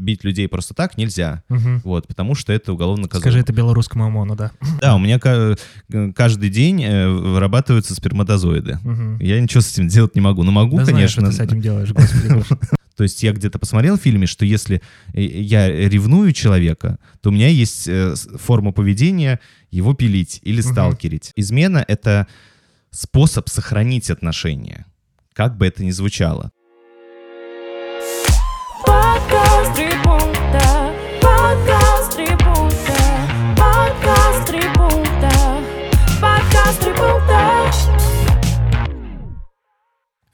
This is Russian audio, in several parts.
бить людей просто так нельзя. Мгм. Вот, потому что это уголовно наказуемо. Скажи это белорусскому ОМОНу, да. Да, у меня ка- каждый день э, вырабатываются сперматозоиды. Мгм. Я ничего с этим делать не могу. Ну, могу, Да конечно. что ты с этим делаешь, господи. То есть я где-то посмотрел в фильме, что если э, я ревную человека, то у меня есть э, форма поведения его пилить или сталкерить. Измена — это способ сохранить отношения, как бы это ни звучало.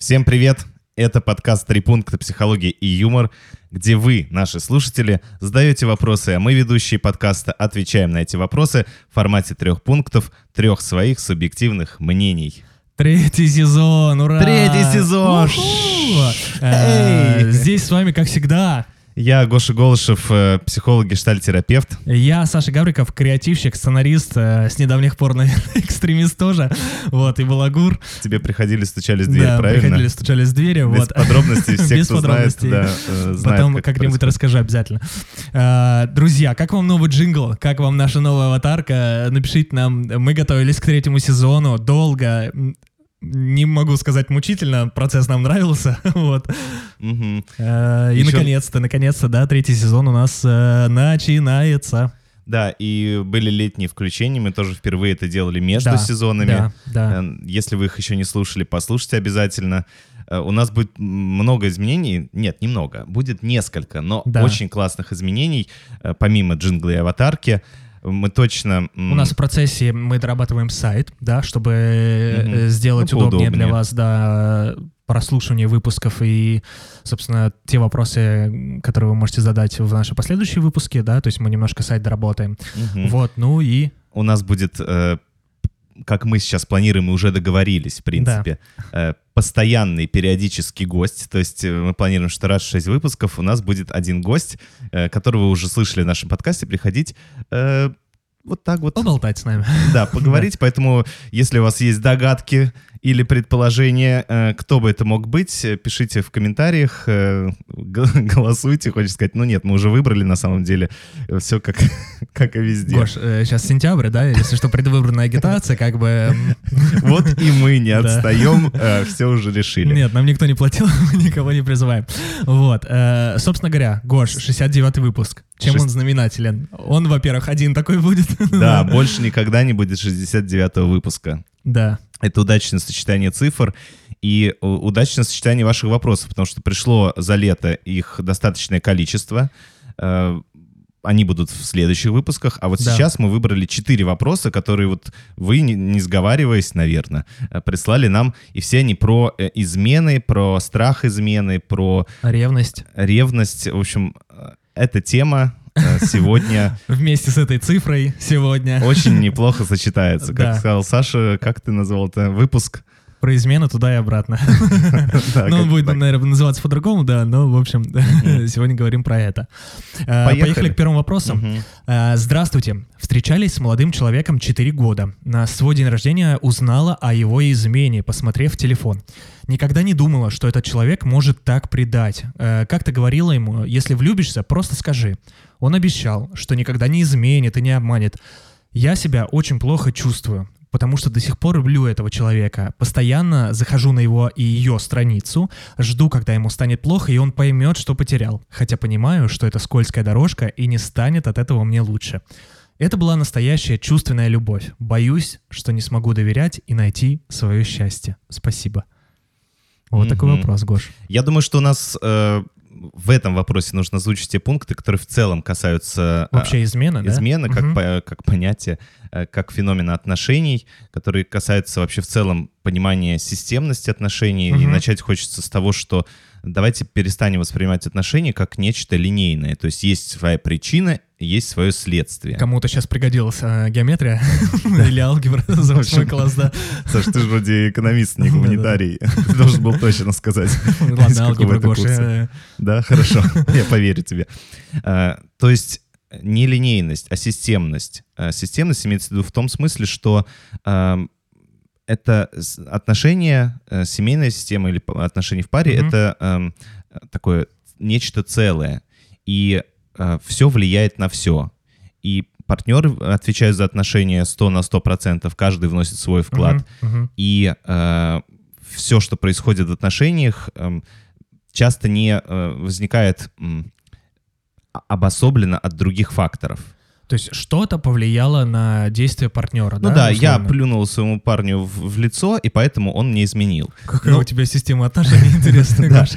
Всем привет! Это подкаст «Три пункта. Психология и юмор», где вы, наши слушатели, задаете вопросы, а мы, ведущие подкаста, отвечаем на эти вопросы в формате трех пунктов, трех своих субъективных мнений. Третий сезон, ура! Третий сезон! Э, Эй! Здесь с вами, как всегда, Я Гоша Голышев, э, психолог, гештальтерапевт. я, Саша Гавриков, креативщик, сценарист, э, с недавних пор, наверное, экстремист тоже, вот, и Балагур. Тебе приходили, стучали в дверь, да, правильно? приходили, стучались в двери, Без вот. подробностей, все, Без кто знает, подробностей. да, э, знают, Потом как как-нибудь расскажу обязательно. Друзья, как вам новый джингл? Как вам наша новая аватарка? Напишите нам. Мы готовились к третьему сезону долго. Не могу сказать мучительно, процесс нам нравился. Вот. Э, И наконец-то, наконец-то, да, третий сезон у нас э, начинается. Да, и были летние включения, мы тоже впервые это делали между Да, сезонами. Да, да. Э, Если вы их еще не слушали, послушайте обязательно. У нас будет много изменений. Нет, немного. Будет несколько, но Да. очень классных изменений, помимо джингла и аватарки. Мы точно... У нас в процессе мы дорабатываем сайт, да, чтобы Мгм. сделать Ну, удобнее для поудобнее. вас, да, прослушивание выпусков и, собственно, те вопросы, которые вы можете задать в наши последующие выпуски, да, то есть мы немножко сайт доработаем. мгм. Вот, ну и У нас будет, э, как мы сейчас планируем, и уже договорились, в принципе, э, постоянный периодический гость. То есть э, мы планируем, что раз в 6 выпусков у нас будет один гость, э, которого вы уже слышали в нашем подкасте, приходить вот так вот. поболтать с нами. Да, поговорить. Поэтому, если у вас есть догадки или предположения, э, кто бы это мог быть, э, пишите в комментариях, э, голосуйте. Хочется сказать, ну нет, мы уже выбрали на самом деле. Все как, как и везде. Гош, сейчас сентябрь, да, если что, предвыборная агитация, как бы... м, Вот и мы не отстаем, все уже решили. Нет, нам никто не платил, мы никого не призываем. Вот. Собственно говоря, Гош, 69-й выпуск. Чем он знаменателен? Он, во-первых, один такой будет. Да, больше никогда не будет 69-го выпуска. Да. Это удачное сочетание цифр и э, удачное сочетание ваших вопросов, потому что пришло за лето их достаточное количество. Э, Они будут в следующих выпусках, а вот Да. сейчас мы выбрали четыре вопроса, которые вот вы, не, сговариваясь, наверное, э, прислали нам, и все они про измены, про страх измены, про Ревность. ревность. В общем, эта тема сегодня Вместе с этой цифрой сегодня. очень неплохо сочетается. Как сказал Саша, как ты назвал это? Выпуск? Про измену туда и обратно. Ну, он будет, наверное, называться по-другому, да, но, в общем, сегодня говорим про это. Э, Поехали. К первому вопросу. Э, Здравствуйте. Встречались с молодым человеком 4 года. На свой день рождения узнала о его измене, посмотрев телефон. Никогда не думала, что этот человек может так предать. Э, Как-то говорила ему, если влюбишься, просто скажи. Он обещал, что никогда не изменит и не обманет. Я себя очень плохо чувствую, потому что до сих пор люблю этого человека. Постоянно захожу на его и ее страницу, жду, когда ему станет плохо, и он поймет, что потерял. Хотя понимаю, что это скользкая дорожка, и не станет от этого мне лучше. Это была настоящая чувственная любовь. Боюсь, что не смогу доверять и найти свое счастье. Спасибо. Вот такой Мгм. вопрос, Гош. Я думаю, что у нас э, в этом вопросе нужно озвучить те пункты, которые в целом касаются а, Вообще измена, да? измены как, Мгм. по- как понятие, э, как феномена отношений, которые касаются вообще в целом понимания системности отношений. И Мгм. начать хочется с того, что давайте перестанем воспринимать отношения как нечто линейное. То есть есть своя причина, есть свое следствие. Кому-то сейчас пригодилась э, геометрия или алгебра за восьмой класс, да. Саш, ты же вроде экономист, не гуманитарий. Ты должен был точно сказать. Ладно, алгебра, Гоша. э, Да, хорошо, я поверю тебе. А, То есть не линейность, а системность. А, Системность имеется в виду в том смысле, что это отношения, э, семейная система или отношения в паре, Мгм. это ам, такое нечто целое. И все влияет на все. И партнеры отвечают за отношения 100 на 100%, каждый вносит свой вклад. Мгм. И все, что происходит в отношениях, эм, часто не э, возникает а- обособленно от других факторов. То есть что-то повлияло на действия партнера, Ну да? да, я условно? плюнул своему парню в, в лицо, и поэтому он мне изменил. Какая Ну, у тебя система отношений интересная, Да. Гош.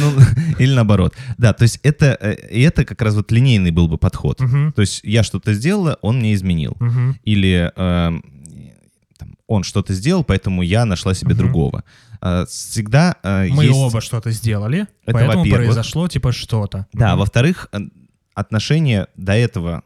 Ну, или наоборот. Да, то есть это, э, это как раз вот линейный был бы подход. То есть я что-то сделала, он мне изменил. Или эм, он что-то сделал, поэтому я нашла себе другого. Э, Всегда э, Мы оба что-то сделали, Это поэтому произошло типа что-то. Да, во-вторых, э, отношения до этого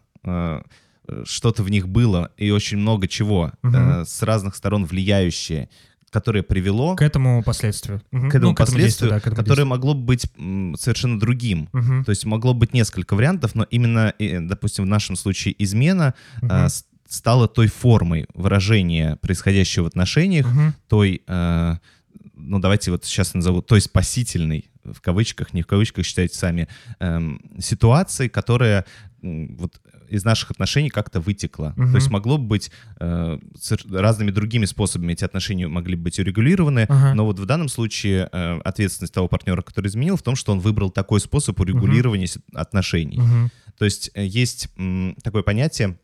что-то в них было и очень много чего Мгм. э, с разных сторон влияющее, которое привело К этому последствию. Мгм. к этому Ну, действию, последствию, да, к этому которое действию. могло быть м, совершенно другим. Мгм. То есть могло быть несколько вариантов, но именно, э, допустим, в нашем случае измена э, Мгм. с- стала той формой выражения происходящего в отношениях, Мгм. той, э, ну давайте вот сейчас назову, той спасительной, в кавычках, не в кавычках, считайте сами, эм, ситуации, которая вот из наших отношений как-то вытекла. Мгм. То есть могло бы быть э, разными другими способами эти отношения могли быть урегулированы, Ага. но вот в данном случае э, ответственность того партнера, который изменил, в том, что он выбрал такой способ урегулирования си- отношений. Мгм. То есть э, есть м, такое понятие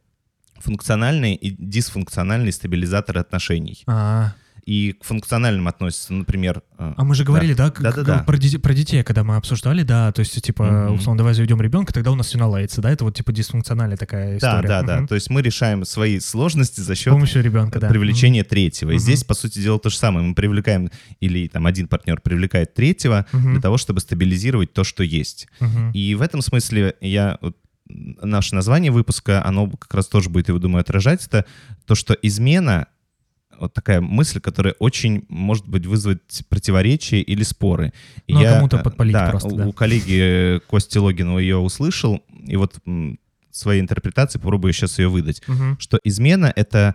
функциональные и дисфункциональные стабилизаторы отношений. А, И к функциональным относятся, например... э, а мы же говорили, да, к- Да-да-да. к- про, дети- про детей, когда мы обсуждали, да, то есть, типа, Мгм. условно, давай заведем ребенка, тогда у нас все наладится, да, это вот, типа, дисфункциональная такая Да, история. да, да. Мгм. То есть мы решаем свои сложности за счет помощью ребенка, да. привлечения третьего. И Мгм. здесь, по сути дела, то же самое. Мы привлекаем, или там один партнер привлекает третьего Мгм. для того, чтобы стабилизировать то, что есть. Мгм. И в этом смысле я... Наше название выпуска, оно как раз тоже будет, я думаю, отражать это, то, что измена вот такая мысль, которая очень может быть вызвать противоречия или споры. Ну, а я, кому-то э, подпалить да, просто, да. у коллеги э, Кости Логинова ее услышал, и вот своей интерпретации попробую сейчас ее выдать, Мгм. что измена — это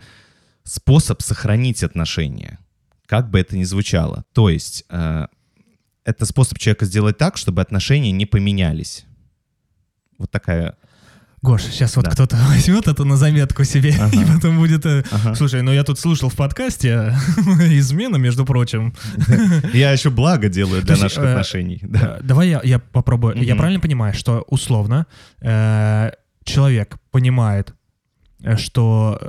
способ сохранить отношения, как бы это ни звучало. То есть э, это способ человека сделать так, чтобы отношения не поменялись. Вот такая... Гош, сейчас вот Да. кто-то возьмет это на заметку себе, Ага. и потом будет... э, Ага. Слушай, ну я тут слушал в подкасте измена, между прочим. Я еще благо делаю для наших э, отношений. Э, Давай я, попробую. Я правильно понимаю, что условно человек понимает, что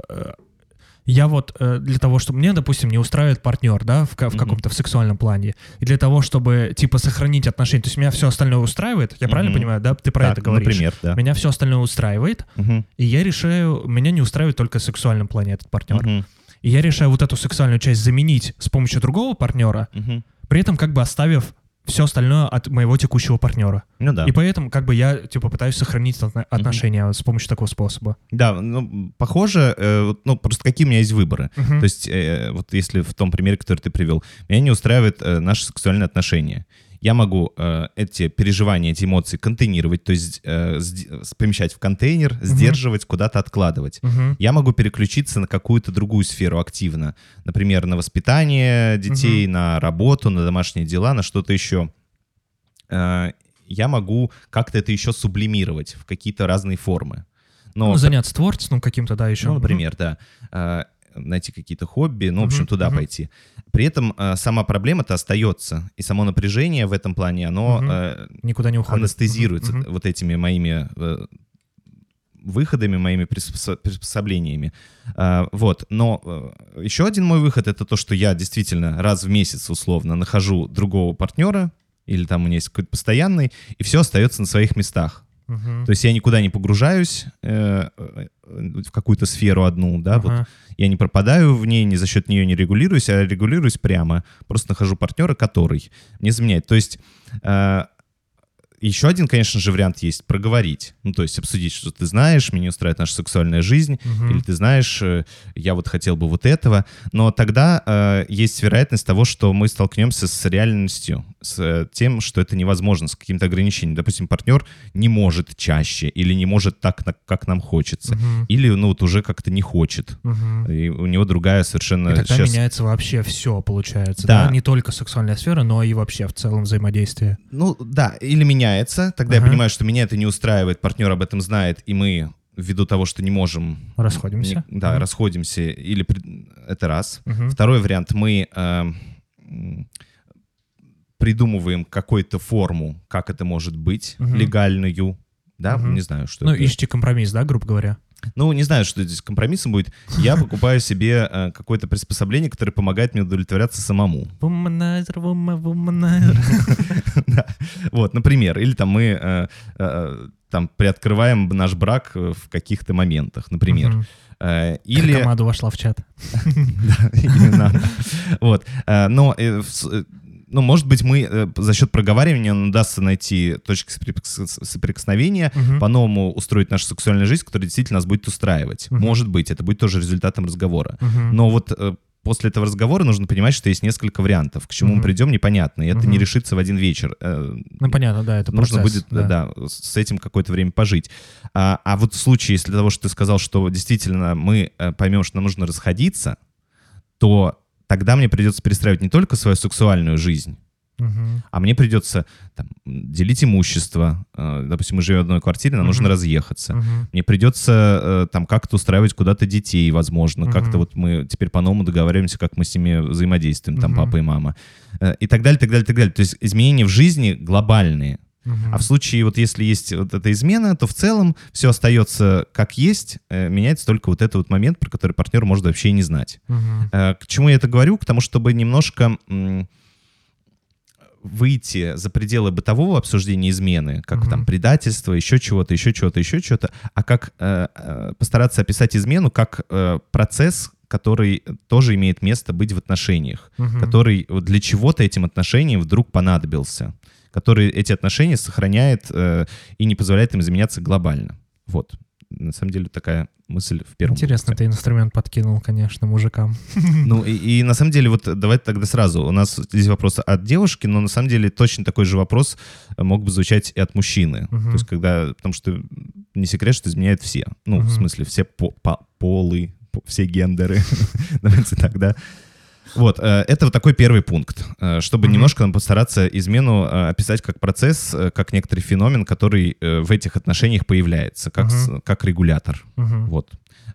я вот э, для того, чтобы мне, допустим, не устраивает партнер, да, в, в каком-то в сексуальном плане, и для того, чтобы типа сохранить отношения, то есть меня все остальное устраивает, я правильно Мгм. понимаю, да? Ты про Так, это говоришь. Например, да. Меня все остальное устраивает, Мгм. и я решаю, меня не устраивает только в сексуальном плане этот партнер. Мгм. И я решаю вот эту сексуальную часть заменить с помощью другого партнера, Мгм. при этом как бы оставив все остальное от моего текущего партнера. Ну да. И поэтому как бы я типа пытаюсь сохранить отно- отношения с помощью такого способа. Да, ну, похоже, э, ну, просто какие у меня есть выборы. Мгм. То есть, э, вот если в том примере, который ты привел, меня не устраивают э, наши сексуальные отношения. Я могу э, эти переживания, эти эмоции контейнировать, то есть э, помещать в контейнер, сдерживать, куда-то откладывать. Мгм. Я могу переключиться на какую-то другую сферу активно. Например, на воспитание детей, на работу, на домашние дела, на что-то еще. Э, Я могу как-то это еще сублимировать в какие-то разные формы. Но Ну, заняться творчеством каким-то, да, еще. ну, например, да. Найти какие-то хобби, ну, в общем, туда пойти. При этом э, сама проблема-то остается. И само напряжение в этом плане, оно э, Никуда не уходит. анестезируется вот этими моими э, выходами, моими приспосо- приспособлениями. Вот. Но еще один мой выход — это то, что я действительно раз в месяц, условно, нахожу другого партнера, или там у меня есть какой-то постоянный, и все остается на своих местах. Мгм. То есть я никуда не погружаюсь э, в какую-то сферу одну, да, вот Ага. я не пропадаю в ней, ни за счет нее не регулируюсь, а регулируюсь прямо. Просто нахожу партнера, который не заменяет. То есть э, еще один, конечно же, вариант есть — проговорить. Ну, то есть обсудить, что ты знаешь, меня не устраивает наша сексуальная жизнь, Мгм. или ты знаешь, э, я вот хотел бы вот этого. Но тогда э, есть вероятность того, что мы столкнемся с реальностью, с э, тем, что это невозможно, с каким-то ограничением. Допустим, партнер не может чаще или не может так, как нам хочется. Мгм. Или, ну, вот уже как-то не хочет. Мгм. И у него другая совершенно И тогда сейчас... меняется вообще все, получается. Да. Да. Не только сексуальная сфера, но и вообще в целом взаимодействие. Ну, да, или меняется, меняется, тогда Ага. я понимаю, что меня это не устраивает, партнер об этом знает, и мы ввиду того, что не можем... Расходимся. не- да, Мгм. расходимся, или это раз. Мгм. Второй вариант, мы э, придумываем какую-то форму, как это может быть, Мгм. легальную, да, Мгм. не знаю, что Ну, это. ищите компромисс, да, грубо говоря. Ну, не знаю, что здесь компромиссом будет. Я покупаю себе э, какое-то приспособление, которое помогает мне удовлетворяться самому. Womanizer. Да. Вот, например, или там мы э, э, там приоткрываем наш брак э, в каких-то моментах, например. Или... Команда вошла в чат. Да, именно. Вот. Но, ну, может быть, мы э, за счет проговаривания нам удастся найти точки соприкос- соприкосновения, Мгм. по-новому устроить нашу сексуальную жизнь, которая действительно нас будет устраивать. Мгм. Может быть, это будет тоже результатом разговора. Мгм. Но вот э, после этого разговора нужно понимать, что есть несколько вариантов. К чему Мгм. мы придем, непонятно. И это не решится в один вечер. Э, Ну, понятно, да, это Нужно процесс, будет, да. с этим какое-то время пожить. А, а вот в случае, если того, что ты сказал, что действительно мы э, поймем, что нам нужно расходиться, то тогда мне придется перестраивать не только свою сексуальную жизнь, Мгм. а мне придется там, делить имущество. Э, Допустим, мы живем в одной квартире, нам Мгм. нужно разъехаться. Мгм. Мне придется э, там как-то устраивать куда-то детей, возможно. Мгм. Как-то вот мы теперь по-новому договариваемся, как мы с ними взаимодействуем, там Мгм. папа и мама. Э, И так далее, так далее, так далее. То есть изменения в жизни глобальные. Мгм. А в случае, вот если есть вот эта измена, то в целом все остается как есть, э, меняется только вот этот вот момент, про который партнер может вообще и не знать. Э, К чему я это говорю? К тому, чтобы немножко выйти за пределы бытового обсуждения измены, как Мгм. там предательство, еще чего-то, еще чего-то, еще чего-то, а как э, э, постараться описать измену как э, процесс, который тоже имеет место быть в отношениях, Мгм. который вот для чего-то этим отношениям вдруг понадобился, который эти отношения сохраняет э, и не позволяет им изменяться глобально. Вот. На самом деле такая мысль в первом Интересно, пункте. ты инструмент подкинул, конечно, мужикам. Ну и, и на самом деле, вот давайте тогда сразу. У нас здесь вопрос от девушки, но на самом деле точно такой же вопрос э, мог бы звучать и от мужчины. Мгм. То есть когда, потому что не секрет, что изменяют все. Ну, в Мгм. смысле, все по- по- полы, по- все гендеры. Давайте так, да. Вот, э, это вот такой первый пункт, э, чтобы Мгм. немножко постараться измену э, описать как процесс, как некоторый феномен, который в этих отношениях появляется, как, с- как регулятор. Мгм. Вот.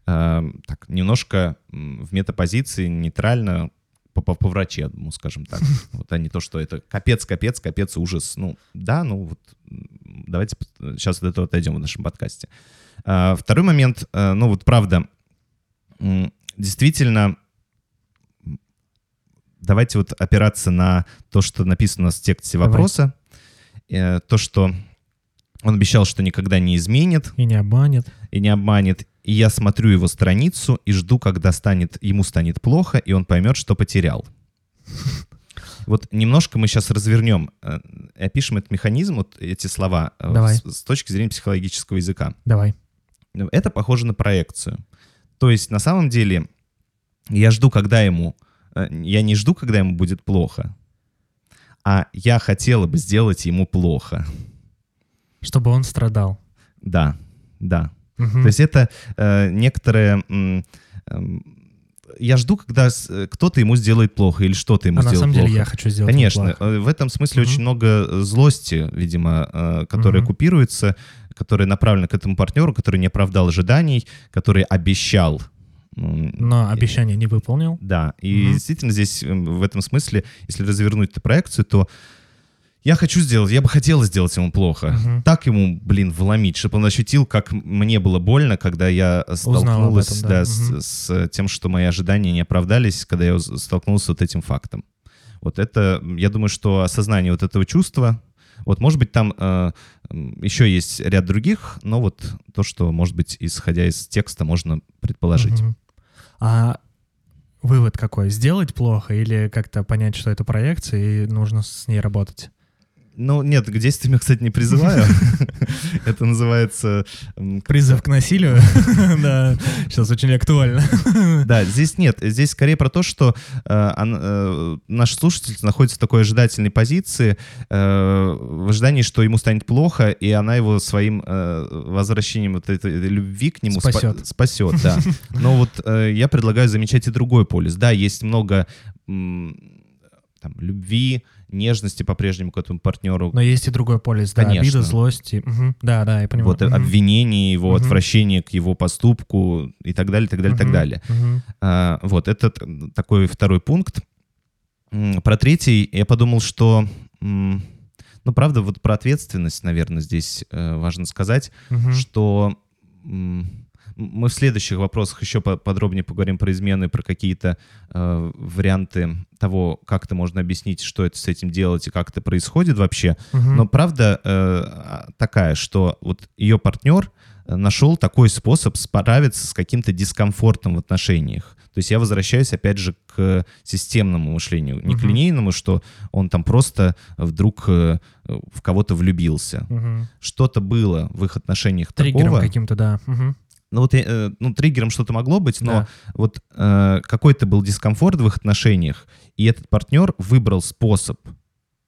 Эм, так, немножко в метапозиции нейтрально по, по, врачебному, скажем так. Вот, а не то, что это капец, капец, капец, ужас. Ну, да, ну вот давайте сейчас от этого отойдем в нашем подкасте. Второй момент, ну вот правда, действительно, давайте вот опираться на то, что написано в тексте Давай. вопроса. Э, То, что он обещал, что никогда не изменит, И не обманет. и не обманет. И я смотрю его страницу и жду, когда станет, ему станет плохо, и он поймет, что потерял. Вот немножко мы сейчас развернем э, опишем этот механизм, вот эти слова, э, Давай. с, с точки зрения психологического языка. Давай. Это похоже на проекцию. То есть на самом деле я жду, когда ему... э, Я не жду, когда ему будет плохо, а я хотела бы сделать ему плохо. Чтобы он страдал. Да, да. Мгм. То есть это э, некоторое... м, эм, я жду, когда э, кто-то ему сделает плохо или что-то ему а на сделает самом плохо. деле я хочу сделать Конечно, плохо. э, в этом смысле Мгм. очень много злости, видимо, э, которая Мгм. купируется, которая направлена к этому партнеру, который не оправдал ожиданий, который обещал. М, Но э, обещание не выполнил. Да, и Мгм. действительно здесь м, в этом смысле, если развернуть эту проекцию, то я хочу сделать, я бы хотела сделать ему плохо. Мгм. Так ему, блин, вломить, чтобы он ощутил, как мне было больно, когда я столкнулась этом, да. да, Мгм. с, с тем, что мои ожидания не оправдались, когда я столкнулся с вот этим фактом. Вот это, я думаю, что осознание вот этого чувства, вот, может быть, там э, еще есть ряд других, но вот то, что, может быть, исходя из текста, можно предположить. Мгм. А вывод какой? Сделать плохо или как-то понять, что это проекция, и нужно с ней работать? Ну, нет, к действиям я, кстати, не призываю. Это называется... Призыв к насилию? Да, сейчас очень актуально. Да, здесь нет. Здесь скорее про то, что э, э, наш слушатель находится в такой ожидательной позиции, э, в ожидании, что ему станет плохо, и она его своим возвращением вот этой любви к нему спа- Спасет. спасет, да. Но вот я предлагаю замечать и другой полюс. Да, есть много там, любви, нежности по-прежнему к этому партнеру. Но есть и другой полис, да, Конечно. обида, злость. и- мгм. Да, да, я понимаю. Вот Мгм. обвинение его, Мгм. отвращение к его поступку и так далее, так далее, так Мгм. далее. Мгм. А, вот, это такой второй пункт. Про третий я подумал, что, ну, правда, вот про ответственность, наверное, здесь э, важно сказать, Мгм. что мы в следующих вопросах еще по- подробнее поговорим про измены, про какие-то э, варианты того, как это можно объяснить, что это с этим делать и как это происходит вообще. Мгм. Но правда э, а, такая, что вот ее партнер э, нашел такой способ справиться с каким-то дискомфортом в отношениях. То есть я возвращаюсь опять же к системному мышлению, не к Мгм. линейному, что он там просто вдруг э, в кого-то влюбился. Мгм. Что-то было в их отношениях Триггером такого. каким-то, да. Мгм. Ну вот я, э, ну, триггером что-то могло быть, но Да. вот э, какой-то был дискомфорт в их отношениях, и этот партнер выбрал способ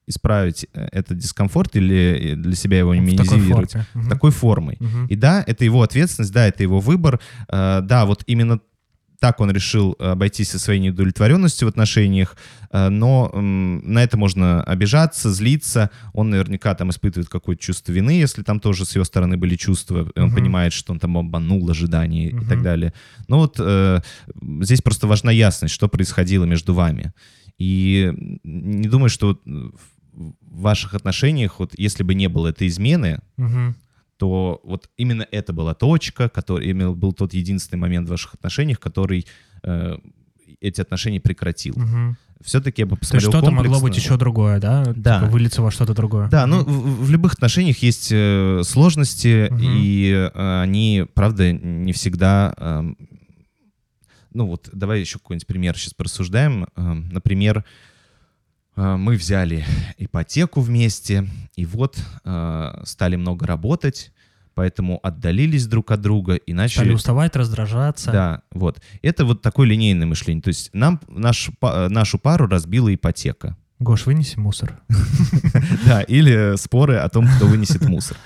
исправить э, этот дискомфорт или э, для себя его В такой минимизировать форме. Такой формой. Мгм. И да, это его ответственность, да, это его выбор. Э, Да, вот именно так он решил обойтись со своей неудовлетворенностью в отношениях, э, но на это можно обижаться, злиться. Он наверняка там испытывает какое-то чувство вины, если там тоже с его стороны были чувства, и он Мгм. понимает, что он там обманул ожидания и Мгм. так далее. Но вот э, здесь просто важна ясность, что происходило между вами. И не думаю, что в ваших отношениях, вот если бы не было этой измены, Мгм. То вот именно это была точка, который именно был тот единственный момент в ваших отношениях, который э, эти отношения прекратил. Мгм. Все-таки я бы То посмотрел что-то могло быть еще другое, да? Да. Типа вылиться во что-то другое. Да, ну в, в любых отношениях есть э, сложности, Мгм. и э, они, правда, не всегда... эм, ну вот, давай еще какой-нибудь пример сейчас порассуждаем. Эм, например, э, мы взяли ипотеку вместе, и вот э, стали много работать, поэтому отдалились друг от друга и начали... Стали уставать, раздражаться. Да, вот. Это вот такое линейное мышление. То есть нам наш, па- нашу пару разбила ипотека. Гош, вынеси мусор. Да, или споры о том, кто вынесет мусор.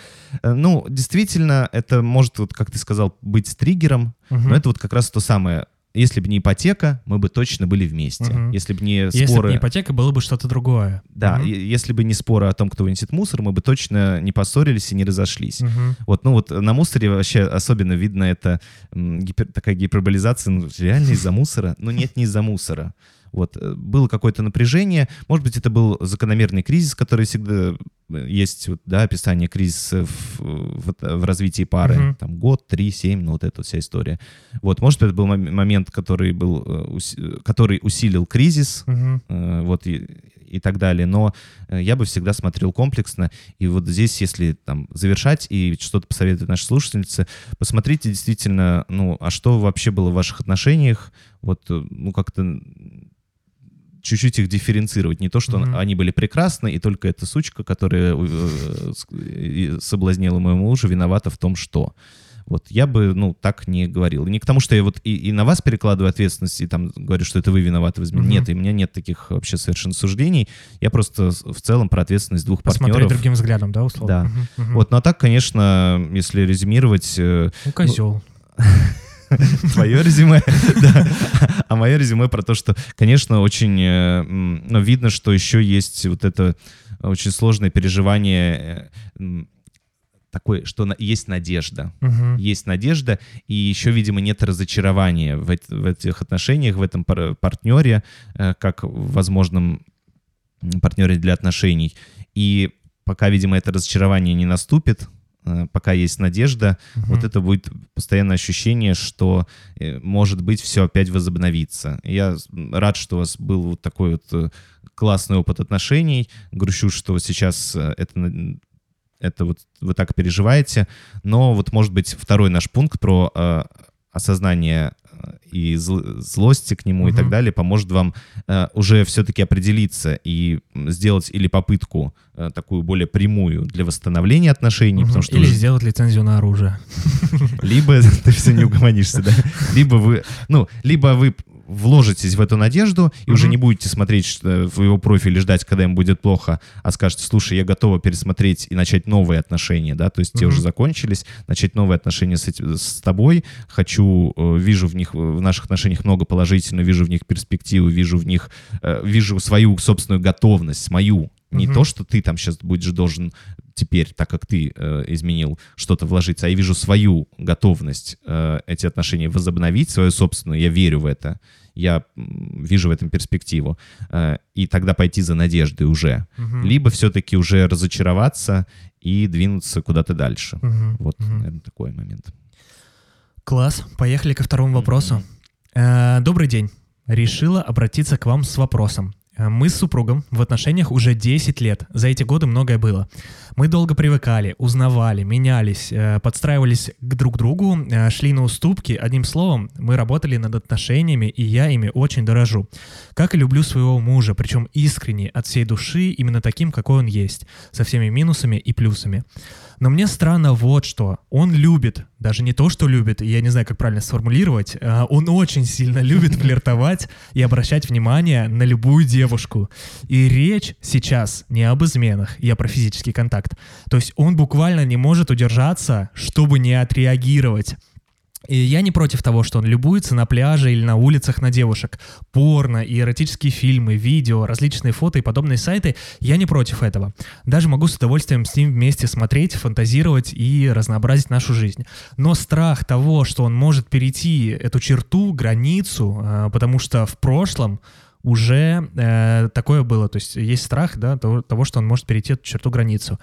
Э, Ну, действительно, это может, вот, как ты сказал, быть триггером, но это вот как раз то самое. Если бы не ипотека, мы бы точно были вместе. Мгм. Если бы не Если бы споры... не ипотека, было бы что-то другое. Да, и- если бы не споры о том, кто вынесет мусор, мы бы точно не поссорились и не разошлись. Мгм. Вот, ну вот на мусоре вообще особенно видно это гипер- такая гиперболизация, ну, реально из-за мусора? Ну нет, не из-за мусора. Вот, э, было какое-то напряжение, может быть, это был закономерный кризис, который всегда э, есть, да, описание кризиса в, в, в развитии пары, Мгм. там, год, три, семь, ну, вот эта вся история. Вот, может, это был мом- момент, который был, э, э, который усилил кризис, э, вот и, и так далее. Но э, я бы всегда смотрел комплексно. И вот здесь, если там завершать и что-то посоветовать нашей слушательнице, посмотрите действительно, ну, а что вообще было в ваших отношениях, вот, э, ну, как-то чуть-чуть их дифференцировать. Не то, что Мгм. они были прекрасны, и только эта сучка, которая э, соблазнила моего мужа, виновата в том, что... Вот я бы, ну, так не говорил. Не к тому, что я вот и, и на вас перекладываю ответственность, и там говорю, что это вы виноваты в измене. Мгм. Нет, и у меня нет таких вообще совершенно суждений. Я просто в целом про ответственность двух Посмотреть партнеров. другим взглядом, да, условно? Да. Мгм. Вот, ну а так, конечно, если резюмировать, э, Ну, козел. твое резюме, да. а мое резюме про то, что, конечно, очень, э, ну, видно, что еще есть вот это очень сложное переживание э, такое, что на- есть надежда. Мгм. Есть надежда, и еще, видимо, нет разочарования в, в этих отношениях, в этом пар- партнере, э, как возможном партнере для отношений. И пока, видимо, это разочарование не наступит, пока есть надежда, Мгм. вот это будет постоянное ощущение, что, э, может быть, все опять возобновится. Я рад, что у вас был вот такой вот э, классный опыт отношений. Грущу, что сейчас э, это, это вот вы так переживаете. Но вот, может быть, второй наш пункт про э, осознание э, и зл- злости к нему и так далее поможет вам э, уже все-таки определиться и сделать или попытку э, такую более прямую для восстановления отношений, Мгм. потому что Или вы- сделать лицензию на оружие. либо ты все не угомонишься, да, либо вы, ну, либо вы вложитесь в эту надежду и уже Мгм. не будете смотреть что- в его профиль и ждать, когда им будет плохо, а скажете, слушай, я готова пересмотреть и начать новые отношения, да, то есть те Мгм. уже закончились, начать новые отношения с, эти- с тобой, хочу, э, вижу в них, э, в наших отношениях много положительного, вижу в них перспективу, вижу в них, э, вижу свою собственную готовность, мою, не Мгм. то, что ты там сейчас будешь должен теперь, так как ты э, изменил, что-то вложиться, а я вижу свою готовность э, эти отношения возобновить, свою собственную, я верю в это, я вижу в этом перспективу, э, и тогда пойти за надеждой уже. Мгм. Либо все-таки уже разочароваться и двинуться куда-то дальше. Мгм. Вот, Мгм. наверное, такой момент. Класс. Поехали ко второму вопросу. Э, Добрый день. Решила обратиться к вам с вопросом. Э, Мы с супругом в отношениях уже 10 лет. За эти годы многое было. Мы долго привыкали, узнавали, менялись, э, подстраивались к друг другу, э, шли на уступки. Одним словом, мы работали над отношениями, и я ими очень дорожу. Как и люблю своего мужа, причем искренне, от всей души, именно таким, какой он есть, со всеми минусами и плюсами. Но мне странно вот что. Он любит, даже не то, что любит, я не знаю, как правильно сформулировать, а, он очень сильно любит флиртовать и обращать внимание на любую девушку. И речь сейчас не об изменах, я про физический контакт. То есть он буквально не может удержаться, чтобы не отреагировать. И я не против того, что он любуется на пляже или на улицах на девушек. Порно и эротические фильмы, видео, различные фото и подобные сайты, я не против этого. Даже могу с удовольствием с ним вместе смотреть, фантазировать и разнообразить нашу жизнь. Но страх того, что он может перейти эту черту, границу, э, потому что в прошлом уже э, такое было. То есть есть страх да, того, того, что он может перейти эту черту границу.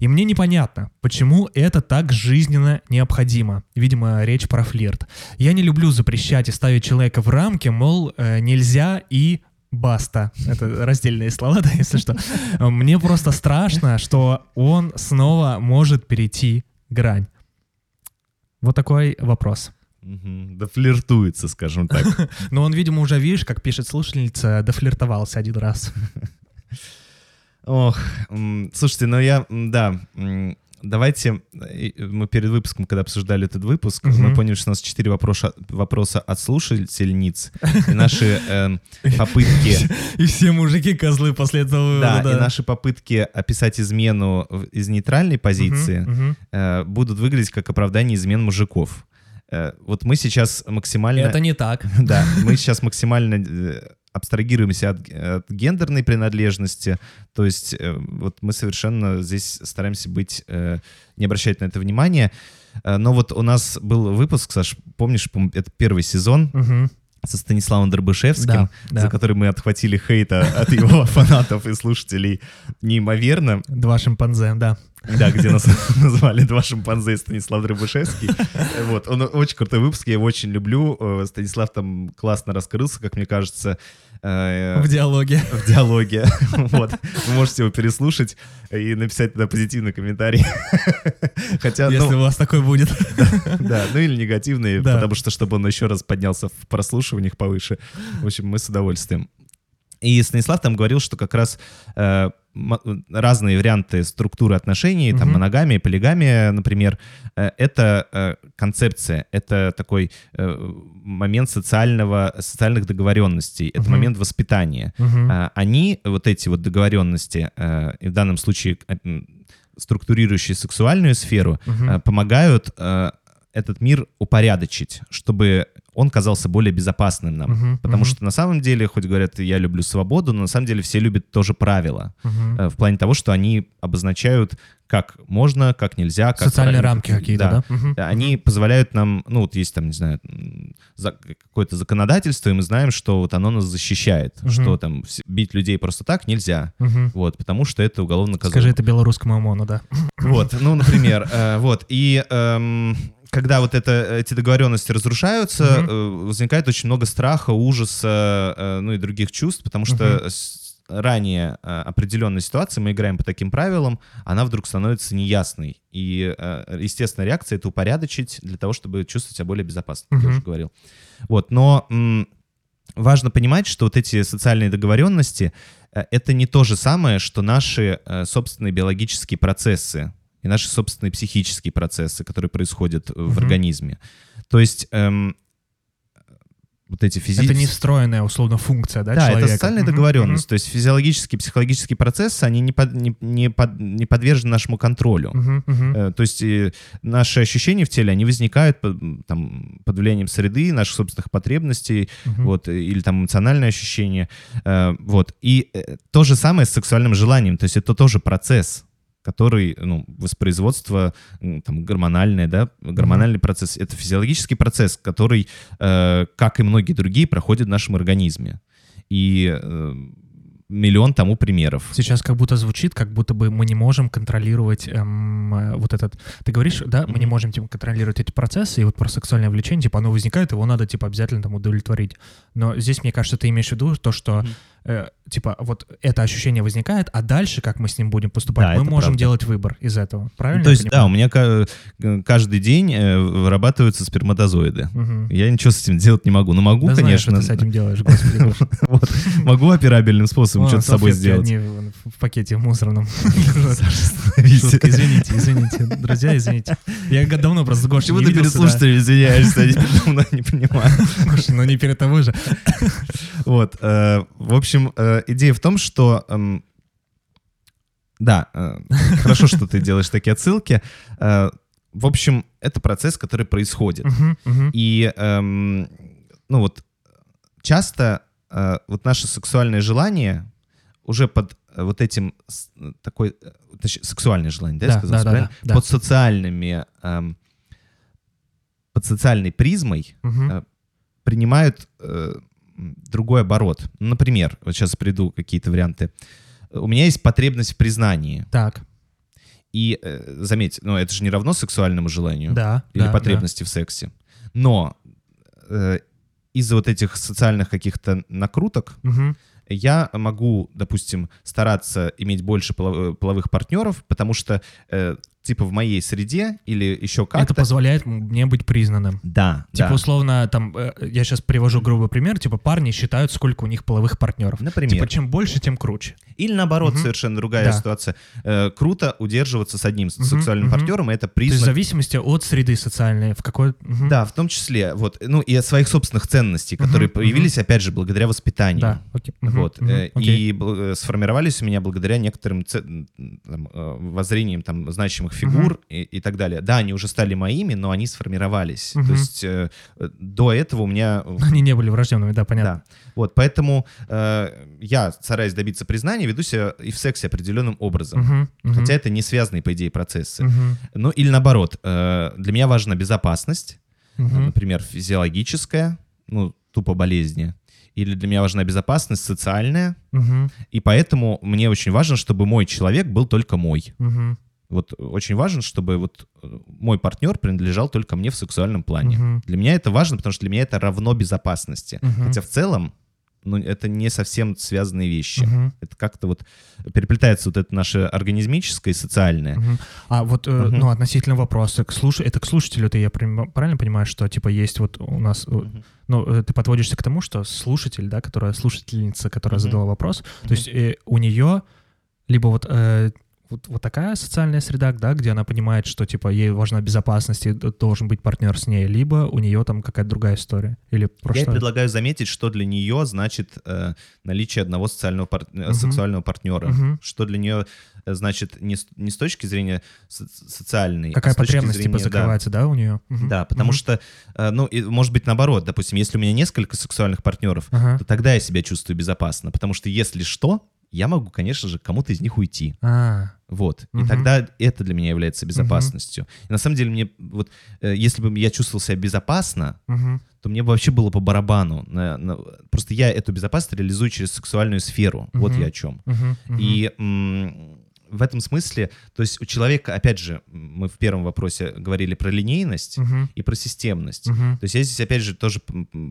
И мне непонятно, почему это так жизненно необходимо. Видимо, речь про флирт. Я не люблю запрещать и ставить человека в рамки, мол, э, нельзя и баста. Это раздельные слова, да, если что. Мне просто страшно, что он снова может перейти грань. Вот такой вопрос. Да флиртуется, скажем так. Но он, видимо, уже, видишь, как пишет слушательница, дофлиртовался один раз. Ох, слушайте, ну я, да, давайте, э, мы перед выпуском, когда обсуждали этот выпуск, Мгм. мы поняли, что у нас четыре вопроса, вопроса от слушательниц, и наши э, попытки, И все мужики козлы после этого да, вывода. и наши попытки описать измену из нейтральной позиции мгм. э, будут выглядеть как оправдание измен мужиков. Э, Вот мы сейчас максимально... Это не так. Да, мы сейчас максимально э, абстрагируемся от, от гендерной принадлежности. То есть э, вот мы совершенно здесь стараемся быть, не обращать на это внимания. Но вот у нас был выпуск, Саш, помнишь, пом- это первый сезон Мгм. со Станиславом Дробышевским, Да, да. за который мы отхватили хейта от его фанатов и слушателей неимоверно. Два шимпанзе, да. Да, где нас назвали два шимпанзе Станислав Дробышевский. Вот, он очень крутой выпуск, я его очень люблю. Э, Станислав там классно раскрылся, как мне кажется, э, В диалоге. в диалоге. Вот, вы можете его переслушать и написать туда позитивный комментарий. Хотя, Если ну, у вас такой будет. да, ну или негативный, Да. потому что, чтобы он еще раз поднялся в прослушиваниях повыше. В общем, мы с удовольствием. И Станислав там говорил, что как раз э, разные варианты структуры отношений, там Мгм. моногамия, полигамия, например, э, это э, концепция, это такой э, момент социального, социальных договоренностей, это Мгм. момент воспитания. А, Они, вот эти вот договоренности, в данном случае структурирующие сексуальную сферу, э, помогают этот мир упорядочить, чтобы он казался более безопасным нам. Мгм, Потому мгм. что на самом деле, хоть говорят, я люблю свободу, но на самом деле все любят тоже правила. Э, В плане того, что они обозначают, как можно, как нельзя. Как Социальные правильно, рамки как- какие-то, да? Да, Они позволяют нам, ну вот есть там, не знаю, за- какое-то законодательство, и мы знаем, что вот оно нас защищает, Мгм. что там бить людей просто так нельзя. Мгм. Вот, потому что это уголовно наказуемо. Скажи это белорусскому ОМОНу, да. Вот, ну, например, э, вот, и эм, когда вот это, эти договоренности разрушаются, э, возникает очень много страха, ужаса, э, ну и других чувств, потому что с- ранее э, определенной ситуации мы играем по таким правилам, она вдруг становится неясной. И, естественно, реакция — это упорядочить для того, чтобы чувствовать себя более безопасно, как я Мгм. уже говорил. Вот, но важно понимать, что вот эти социальные договоренности это не то же самое, что наши собственные биологические процессы и наши собственные психические процессы, которые происходят в Мгм. организме. То есть эм, вот эти Это физические... не встроенная, условно, функция, да, Да, человека? это социальная Мгм, договоренность. То есть физиологические, психологические процессы, они не, под- не, не под- не подвержены нашему контролю. мгм, мгм. Э, То есть э, наши ощущения в теле, они возникают под, там, под влиянием среды, наших собственных потребностей, Мгм. вот, или там эмоциональное ощущение. э, Вот. И э, то же самое с сексуальным желанием. То есть это тоже процесс который, ну, воспроизводство там, гормональное, да, гормональный процесс, это физиологический процесс, который, э, как и многие другие, проходит в нашем организме. И э, миллион тому примеров. Сейчас как будто звучит, как будто бы мы не можем контролировать эм, э, вот этот... Ты говоришь, да, мы не можем типа, контролировать эти процессы, и вот про сексуальное влечение, типа, оно возникает, его надо, типа, обязательно там удовлетворить. Но здесь, мне кажется, ты имеешь в виду то, что, э, типа, вот это ощущение возникает, а дальше, как мы с ним будем поступать, Да, мы можем правда. делать выбор из этого. Правильно? Ну, то есть, да, у меня э, каждый день э, вырабатываются сперматозоиды. Мгм. Я ничего с этим делать не могу. Ну, могу, Да конечно. что ты с этим делаешь, господи. Могу операбельным способом Вон, что-то с собой сделать. в пакете мусорном извините, извините. Друзья, извините. Я давно просто с Гошей Почему не ты перед слушателями извиняешься? Они давно не понимаю. Гоша, ну не перед тобой же. Вот. э, В общем, э, идея в том, что... эм, Да, э, хорошо, что ты делаешь такие отсылки. В общем, это процесс, который происходит. И, эм, ну вот, часто вот наше сексуальное желание уже под э, вот этим с- такой, э, точнее, сексуальное желание, да, я Да, сказал да, да, правильно? да, да. Под социальными, эм, под социальной призмой Мгм. э, принимают э, другой оборот. Например, вот сейчас приду какие-то варианты. У меня есть потребность в признании. Так, И, э, заметь, ну, это же не равно сексуальному желанию да. или да, потребности в сексе. Но э, из-за вот этих социальных каких-то накруток. Мгм. я могу, допустим, стараться иметь больше полов- половых партнеров, потому что, э, типа, в моей среде или еще Это как-то... позволяет мне быть признанным. Да, Типа, да. условно, там, э, я сейчас привожу грубый пример, типа, парни считают, сколько у них половых партнеров. Например. Типа, чем больше, тем круче. Или наоборот, Мгм. совершенно другая Да. ситуация. Э, круто удерживаться с одним Мгм, сексуальным мгм. партнером, и это То есть в признак... зависимости от среды социальной, в какой... Мгм. Да, в том числе, вот, ну и от своих собственных ценностей, которые Мгм, появились, опять же, благодаря воспитанию. Да, окей. Вот. мгм, э, окей. И э, сформировались у меня благодаря некоторым м, там, э, воззрениям там, значимых фигур и, и так далее. Да, они уже стали моими, но они сформировались. Мгм. То есть э, до этого у меня... Они не были враждебными, да, понятно. Да. Вот, поэтому э, я, стараясь добиться признания, веду себя и в сексе определенным образом. Мгм, Хотя это не связанные, по идее, процессы. мгм, Ну, или наоборот, э, для меня важна безопасность, мгм. например, физиологическая, ну, тупо болезни. Или для меня важна безопасность социальная, Мгм, и поэтому мне очень важно, чтобы мой человек был только мой. мгм, Вот очень важно, чтобы вот э, мой партнер принадлежал только мне в сексуальном плане. Мгм. Для меня это важно, потому что для меня это равно безопасности. Мгм. Хотя в целом, ну, это не совсем связанные вещи. мгм, Это как-то вот переплетается вот это наше организмическое и социальное. мгм. А вот, э, Мгм. ну, относительно вопроса, к слуш... это к слушателю, ты я правильно понимаю, что, типа, есть вот у нас, э, Мгм. ну, э, ты подводишься к тому, что слушатель, да, которая, слушательница, которая Мгм. задала вопрос, Мгм. то есть э, у нее либо вот, э, вот, вот такая социальная среда, да, где она понимает, что, типа, ей важна безопасность, и должен быть партнер с ней, либо у нее там какая-то другая история, или про Я предлагаю заметить, что для нее значит э, наличие одного социального пар- Мгм. сексуального партнера. Мгм. Что для нее э, значит не с, не с точки зрения со- социальной, Какая а потребность, типа, зрения, да, закрывается, да, у нее? Да, потому что, э, ну, и, может быть, наоборот, допустим, если у меня несколько сексуальных партнеров, Ага. то тогда я себя чувствую безопасно, потому что если что, я могу, конечно же, кому-то из них уйти. А, Вот. Мгм. И тогда это для меня является безопасностью. И на самом деле мне вот, э, если бы я чувствовал себя безопасно, мгм. то мне бы вообще было по барабану. на- на- Просто я эту безопасность реализую через сексуальную сферу. Вот Мгм. я о чем. Мгм. Мгм. И м, в этом смысле, то есть у человека, опять же, мы в первом вопросе говорили про линейность Мгм. и про системность. Мгм. То есть я здесь, опять же, тоже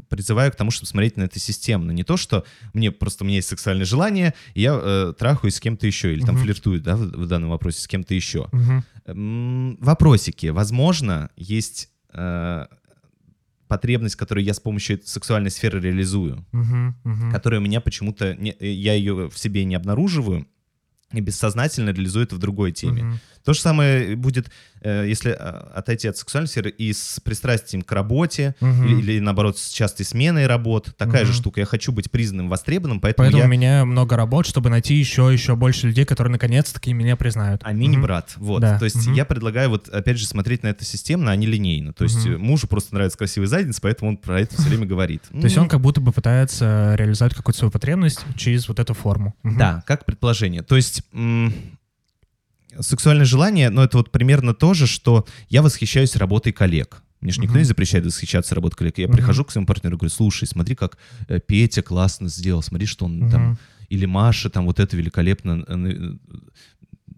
призываю к тому, чтобы смотреть на это системно. Не то, что мне просто у меня есть сексуальное желание, и я э, трахаюсь с кем-то еще, или там Мгм. флиртую, да, в, в данном вопросе с кем-то еще. Мгм. М, Вопросики. Возможно, есть э, потребность, которую я с помощью сексуальной сферы реализую, Мгм. Мгм. которая у меня почему-то, не- я ее в себе не обнаруживаю, и бессознательно реализую это в другой теме. Мгм. То же самое будет, если а, отойти от сексуальной сферы и с пристрастием к работе, Мгм. или, или, наоборот, с частой сменой работ, такая же Мгм. штука. Я хочу быть признанным, востребованным, поэтому, Поэтому я... у меня много работ, чтобы найти еще еще больше людей, которые наконец-таки меня признают. А не Мгм. брат. Вот. Да. То есть Мгм. я предлагаю вот опять же смотреть на это системно, а не линейно. То есть э, мужу просто нравится красивый задница, поэтому он про это все время говорит. То есть он как будто бы пытается реализовать какую-то свою потребность через вот эту форму. Да, как предположение. То есть сексуальное желание, ну это вот примерно то же, что я восхищаюсь работой коллег. Мне же никто Мгм. не запрещает восхищаться работой коллег. Я Мгм. прихожу к своему партнеру и говорю, слушай, смотри, как э, Петя классно сделал, смотри, что он Мгм. там... Или Маша там вот это великолепно...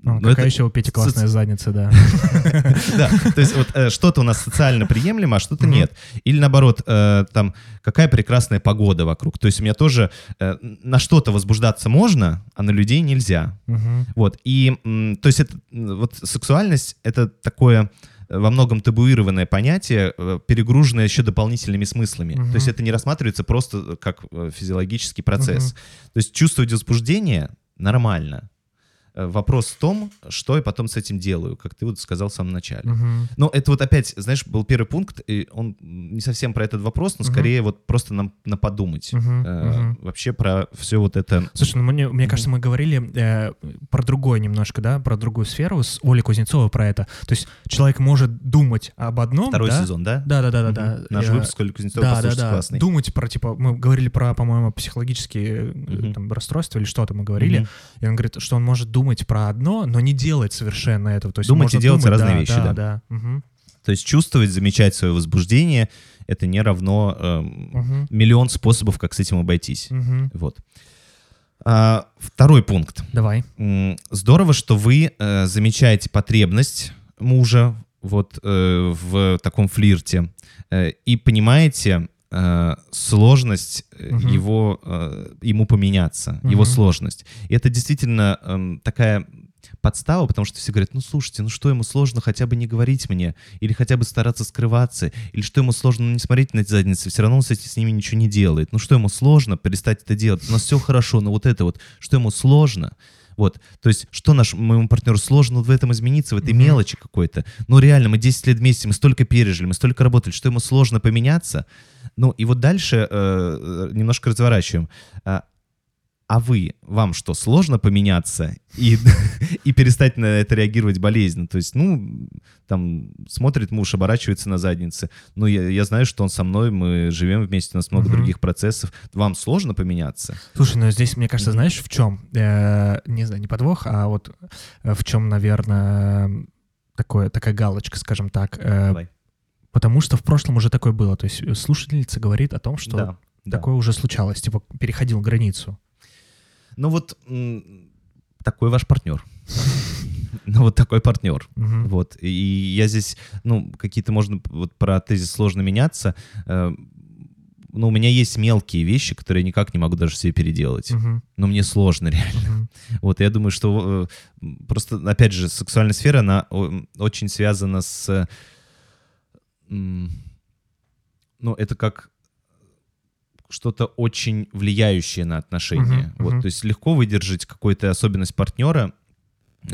Ну, но какая это- еще у Пети классная задница, да. Да, то есть вот э, что-то у нас социально приемлемо, а что-то нет. Или наоборот, э, там, какая прекрасная погода вокруг. То есть у меня тоже э, на что-то возбуждаться можно, а на людей нельзя. Вот, и, то есть, это, вот сексуальность — это такое во многом табуированное понятие, перегруженное еще дополнительными смыслами. То есть это не рассматривается просто как физиологический процесс. То есть чувствовать возбуждение нормально. Э, Вопрос в том, что я потом с этим делаю, как ты вот сказал в самом начале. Мгм. Но это вот опять, знаешь, был первый пункт, и он не совсем про этот вопрос, но Мгм. скорее вот просто нам на подумать. Мгм, Э, мгм. Вообще про все вот это. Слушай, ну мне, мне кажется, мы говорили э, про другое немножко, да, про другую сферу с Олей Кузнецовой про это. То есть человек может думать об одном, Второй да? сезон, да? Да, да, да, да, да. Наш Э, выпуск Оли Кузнецовой, Да, да, да. классный. Думать про, типа, мы говорили про, по-моему, психологические Мгм. там, расстройства или что-то мы говорили. Мгм. И он говорит, что он может думать про одно, но не делать совершенно этого. То есть Думать и делать думать, разные да, вещи, да. да. да. Мгм. То есть чувствовать, замечать свое возбуждение, это не равно эм, Мгм. миллион способов, как с этим обойтись. Мгм. Вот. А, второй пункт. Давай. Здорово, что вы э, замечаете потребность мужа вот э, в таком флирте э, и понимаете э, сложность э, Мгм. его э, ему поменяться, его Мгм. сложность. И это действительно эм, такая подстава, потому что все говорят, ну слушайте, ну что ему сложно хотя бы не говорить мне, или хотя бы стараться скрываться, или что ему сложно ну, не смотреть на эти задницы, все равно он с, этим- с ними ничего не делает. Ну что ему сложно перестать это делать? У нас все хорошо, но вот это вот, что ему сложно? Вот, то есть, что наш, моему партнеру сложно в этом измениться, в этой Мгм. мелочи какой-то. Ну, реально, мы 10 лет вместе, мы столько пережили, мы столько работали, что ему сложно поменяться. Ну, и вот дальше э, э, немножко разворачиваем. А, а вы, вам что, сложно поменяться и, и перестать на это реагировать болезненно? То есть, ну, там, смотрит муж, оборачивается на заднице. Ну, я, я знаю, что он со мной, мы живем вместе, у нас много Мгм. других процессов. Вам сложно поменяться? Слушай, ну здесь, мне кажется, знаешь, в чем? Э, не знаю, не подвох, а вот э, в чем, наверное, такое, такая галочка, скажем так. Э, Давай. Потому что в прошлом уже такое было. То есть э, слушательница говорит о том, что Да, да. такое уже случалось, типа переходил границу. Ну вот такой ваш партнер. Ну вот такой партнер. Вот. И я здесь, ну, какие-то можно вот про тезис сложно меняться. э, Ну, у меня есть мелкие вещи, которые я никак не могу даже себе переделать. Мгм. Но мне сложно реально. Мгм. Вот, я думаю, что э, просто, опять же, сексуальная сфера, она очень связана с... Ну, это как что-то очень влияющее на отношения. Мгм, вот, мгм. то есть легко выдержать какую-то особенность партнера,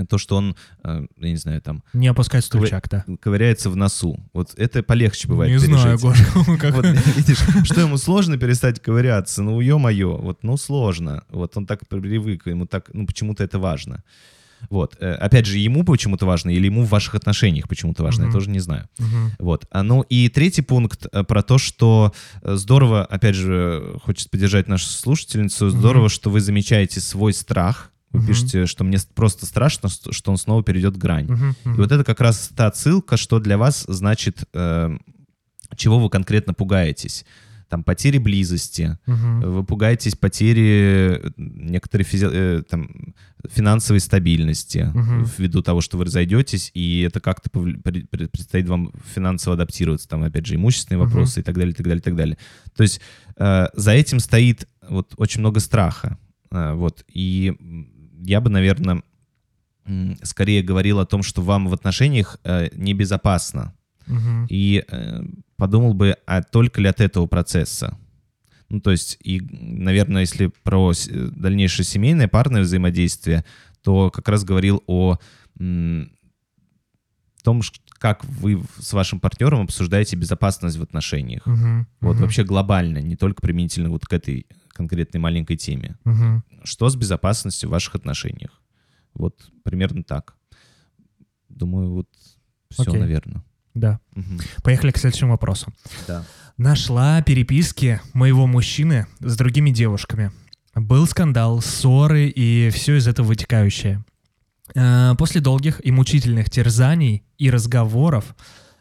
то, что он, э, я не знаю, там, Не опускать стульчак, да. ковыряется в носу. Вот это полегче бывает Не знаю, пережить. Гоша, как... Вот, видишь, что ему сложно перестать ковыряться? Ну, ё-моё, вот, ну, сложно. Вот он так привык, ему так, ну, почему-то это важно. Вот. Э, Опять же, ему почему-то важно, или ему в ваших отношениях почему-то важно, Мгм. я тоже не знаю. Мгм. Вот. А, Ну и третий пункт э, про то, что э, здорово, опять же, хочется поддержать нашу слушательницу, здорово, что вы замечаете свой страх. Вы Мгм. пишете, что мне просто страшно, что он снова перейдет грань. Мгм. И Мгм. вот это как раз та ссылка, что для вас значит, э, чего вы конкретно пугаетесь. Там потери близости, Мгм. вы пугаетесь потери э, некоторой физи- э, там, финансовой стабильности Мгм. ввиду того, что вы разойдетесь, и это как-то предстоит вам финансово адаптироваться, там, опять же, имущественные Мгм. вопросы и так далее, и так далее, и так далее. То есть э, за этим стоит вот очень много страха. Э, вот, и я бы, наверное, скорее говорил о том, что вам в отношениях э, небезопасно, Мгм. и э, подумал бы, а только ли от этого процесса. Ну, то есть, и, наверное, если про э, дальнейшее семейное, парное взаимодействие, то как раз говорил о том, как вы с вашим партнером обсуждаете безопасность в отношениях. Мгм, Вот мгм, вообще глобально, не только применительно вот к этой конкретной маленькой теме. мгм. Что с безопасностью в ваших отношениях? Вот примерно так. Думаю, вот все, Окей. наверное. Да. Поехали к следующему вопросу. Да. Нашла переписки моего мужчины с другими девушками. Был скандал, ссоры и все из этого вытекающее. Э, После долгих и мучительных терзаний и разговоров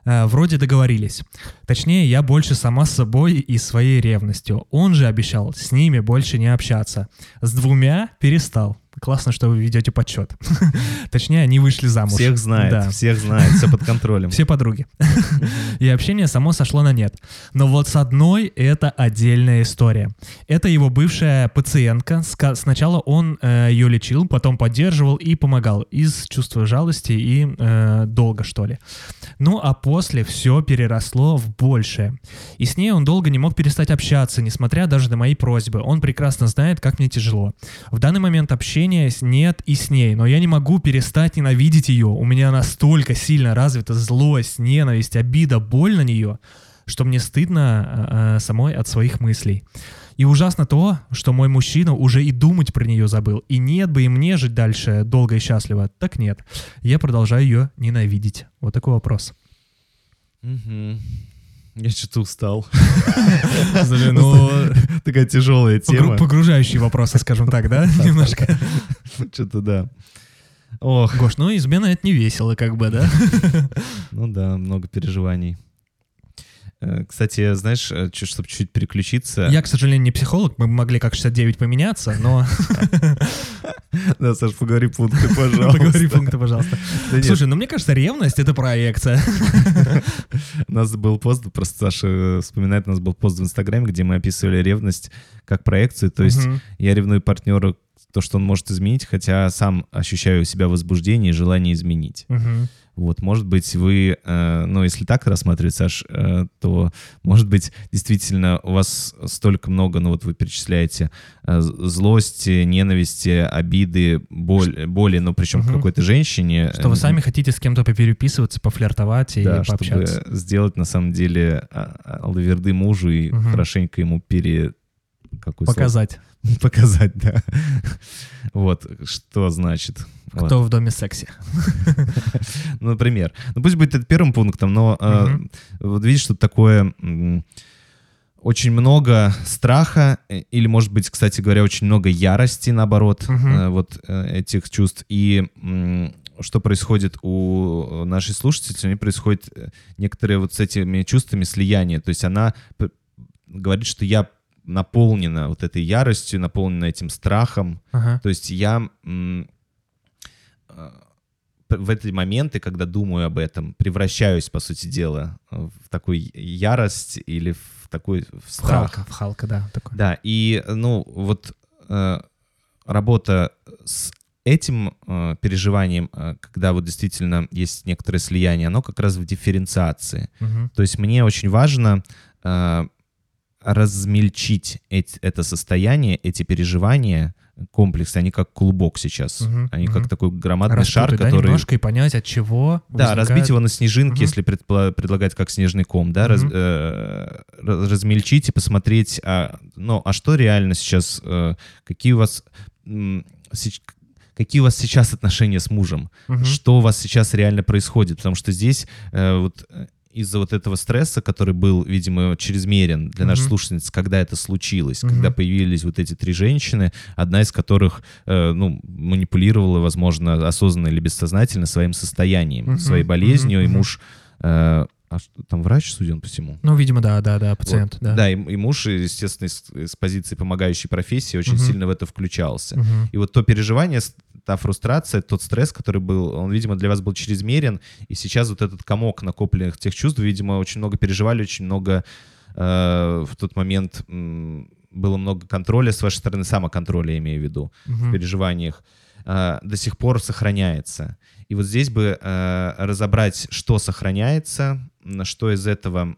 э, вроде договорились. Точнее, я больше сама с собой и своей ревностью. Он же обещал с ними больше не общаться. С двумя перестал. Классно, что вы ведете подсчет. Точнее, они вышли замуж. Всех знает, Да. всех знает, все под контролем. Все подруги. И общение само сошло на нет. Но вот с одной это отдельная история. Это его бывшая пациентка. Сначала он э, ее лечил, потом поддерживал и помогал из чувства жалости и э, долга, что ли. Ну а после все переросло в большее. И с ней он долго не мог перестать общаться, несмотря даже на мои просьбы. Он прекрасно знает, как мне тяжело. В данный момент общения с- нет и с ней, но я не могу перестать ненавидеть ее. У меня настолько сильно развита злость, ненависть, обида, боль на нее, что мне стыдно э, э, самой от своих мыслей. И ужасно то, что мой мужчина уже и думать про нее забыл. И нет бы и мне жить дальше долго и счастливо. Так нет. Я продолжаю ее ненавидеть. Вот такой вопрос. Мгм. Я что-то устал. Ну, Такая тяжелая тема. погру- погружающие вопросы, скажем так, да? Немножко. Что-то да. Ох, Гош, ну измена это не весело, как бы, да? ну да, много переживаний. Э, Кстати, знаешь, чтобы чуть переключиться... Я, к сожалению, не психолог, мы могли как 69 поменяться, но Да, Саш, поговори пункты, пожалуйста. поговори пункты, пожалуйста. Слушай, ну мне кажется, ревность — это проекция. У нас был пост, просто Саша э, вспоминает, у нас был пост в Инстаграме, где мы описывали ревность как проекцию. То есть я ревную партнера то, что он может изменить, хотя сам ощущаю у себя возбуждение и желание изменить. Вот, может быть, вы, э, ну, если так рассматривать, Саш, э, то, может быть, действительно у вас столько много, ну, вот вы перечисляете э, злости, ненависти, обиды, боль, боли, ну, причем к Мгм. какой-то женщине. Что вы э, сами хотите с кем-то попереписываться, пофлиртовать и да, пообщаться. чтобы сделать, на самом деле, а, а, алаверды мужу и Мгм. хорошенько ему пере... какое слово? Показать, Показать, да. Вот, что значит. Вот. кто в доме секси. Ну, например. Ну, пусть будет это первым пунктом, но э, Мгм. вот видишь, что такое очень много страха, э, или, может быть, кстати говоря, очень много ярости, наоборот, Мгм. э, вот э, этих чувств. И что происходит у нашей слушательницы, у нее происходит э, некоторые вот с этими чувствами слияние. То есть она говорит, что я наполнена вот этой яростью, наполнена этим страхом, Ага. то есть я э, в эти моменты, когда думаю об этом, превращаюсь, по сути дела, в такую ярость или в такой в В страх. Халка, в Халка, да. такой. Да, и, ну, вот э, работа с этим э, переживанием, э, когда вот действительно есть некоторое слияние, оно как раз в дифференциации. Мгм. То есть мне очень важно э, размельчить эти- это состояние, эти переживания, комплексы, они как клубок сейчас. Мгм, Они мгм. как такой громадный шар, Распутать, да, который... немножко и понять, от чего Да, возникает- разбить его на снежинки, Мгм. если предпла- предлагать как снежный ком, да, раз- Мгм. э, раз- размельчить и посмотреть, а, ну, а что реально сейчас, э, какие у вас... сеч- Какие у вас сейчас отношения с мужем? Мгм. Что у вас сейчас реально происходит? Потому что здесь э, вот э, из-за вот этого стресса, который был, видимо, чрезмерен для нашей Мгм. слушательницы, когда это случилось, Мгм. когда появились вот эти три женщины, одна из которых, э, ну, манипулировала, возможно, осознанно или бессознательно своим состоянием, Мгм. своей болезнью, Мгм. и муж... э, а что, там врач, судя по всему? Ну, видимо, да, да, да, пациент, да. Да, и, и муж, естественно, из, из позиции помогающей профессии очень Мгм. сильно в это включался. Мгм. И вот то переживание, с- та фрустрация, тот стресс, который был, он, видимо, для вас был чрезмерен. И сейчас вот этот комок накопленных тех чувств, видимо, очень много переживали, очень много э, в тот момент м, было много контроля с вашей стороны, самоконтроля, я имею в виду, в Мгм. переживаниях, э, до сих пор сохраняется. И вот здесь бы э, разобрать, что сохраняется, что из этого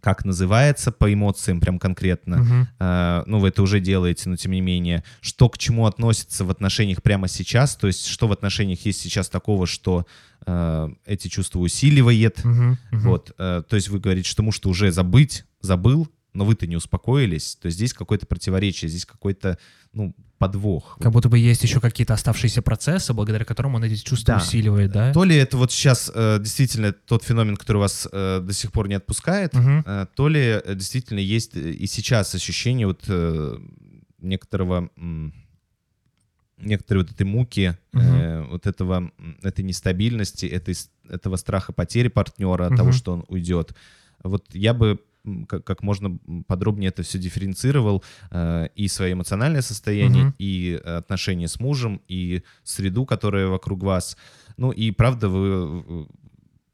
как называется по эмоциям прям конкретно. Мгм. Э, ну, вы это уже делаете, но тем не менее, что к чему относится в отношениях прямо сейчас, то есть что в отношениях есть сейчас такого, что э, эти чувства усиливает. Мгм. Вот, э, то есть вы говорите, что муж-то уже забыть, забыл, но вы-то не успокоились, то есть здесь какое-то противоречие, здесь какой-то, ну, подвох. Как будто бы есть еще какие-то оставшиеся процессы, благодаря которым он эти чувства Да. усиливает, да? То ли это вот сейчас э, действительно тот феномен, который вас э, до сих пор не отпускает, Мгм. э, то ли э, действительно есть э, и сейчас ощущение вот э, некоторого м, некоторой вот этой муки, э, вот этого этой нестабильности, этой этого страха потери партнера от того, что он уйдет. Вот я бы как, как можно подробнее это все дифференцировал э, и свое эмоциональное состояние, Мгм. и отношения с мужем, и среду, которая вокруг вас. Ну и правда, вы э,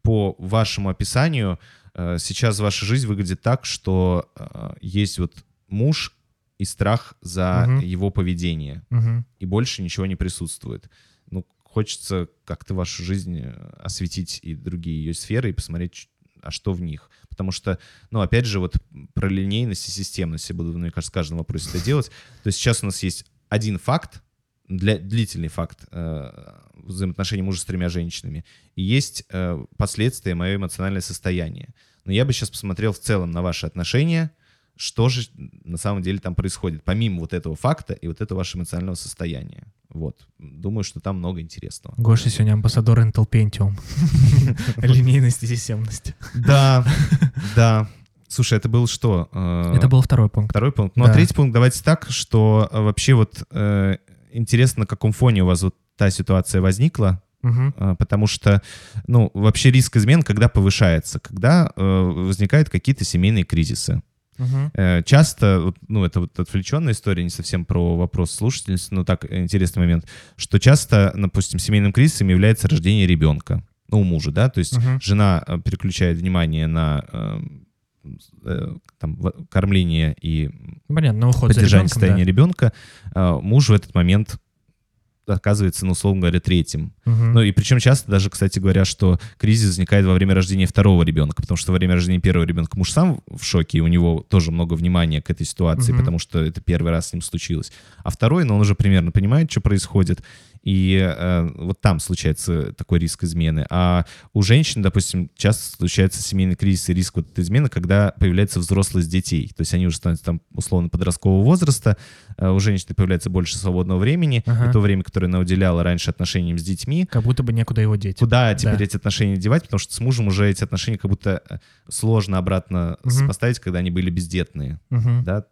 по вашему описанию э, сейчас ваша жизнь выглядит так, что э, есть вот муж и страх за Мгм. его поведение, Мгм. и больше ничего не присутствует. Ну, хочется как-то вашу жизнь э, осветить и другие ее сферы и посмотреть, а что в них. Потому что, ну, опять же, вот про линейность и системность я буду, мне кажется, в каждом вопросе это делать. То есть сейчас у нас есть один факт, для, длительный факт э, взаимоотношений мужа с тремя женщинами, и есть э, последствия, мое эмоциональное состояние. Но я бы сейчас посмотрел в целом на ваши отношения, что же на самом деле там происходит, помимо вот этого факта и вот этого вашего эмоционального состояния. Вот. Думаю, что там много интересного. Гоша сегодня амбассадор Intel Pentium. Линейность и системность. Да, да. Слушай, это был что? Э, Это был второй пункт. Второй пункт. Ну, а третий пункт давайте так, что э, вообще вот э, интересно, на каком фоне у вас вот та ситуация возникла, э, потому что, ну, вообще риск измен когда повышается? Когда э, возникают какие-то семейные кризисы. Э, Часто, ну, это вот отвлеченная история, не совсем про вопрос слушательницы, но так э, интересный момент, что часто, допустим, семейным кризисом является рождение ребенка, ну, у мужа, да, то есть Мгм. жена э, переключает внимание на там, кормление и Понятно, уход за поддержание ребенком, состояния ребенка, э, муж в этот момент оказывается, ну, условно говоря, третьим. Мгм. Ну и причем часто даже, кстати говоря, что кризис возникает во время рождения второго ребенка, потому что во время рождения первого ребенка муж сам в шоке, и у него тоже много внимания к этой ситуации, Мгм. потому что это первый раз с ним случилось. А второй, ну он уже примерно понимает, что происходит, и э, вот там случается такой риск измены. А у женщин, допустим, часто случается семейный кризис и риск вот этой измены, когда появляется взрослость детей. То есть они уже становятся там условно подросткового возраста, э, у женщины появляется больше свободного времени, Ага. и то время, которое она уделяла раньше отношениям с детьми, Как будто бы некуда его деть. Куда теперь Да. эти отношения девать? Потому что с мужем уже эти отношения как будто э, сложно обратно Мгм. поставить, когда они были бездетные, Мгм. да,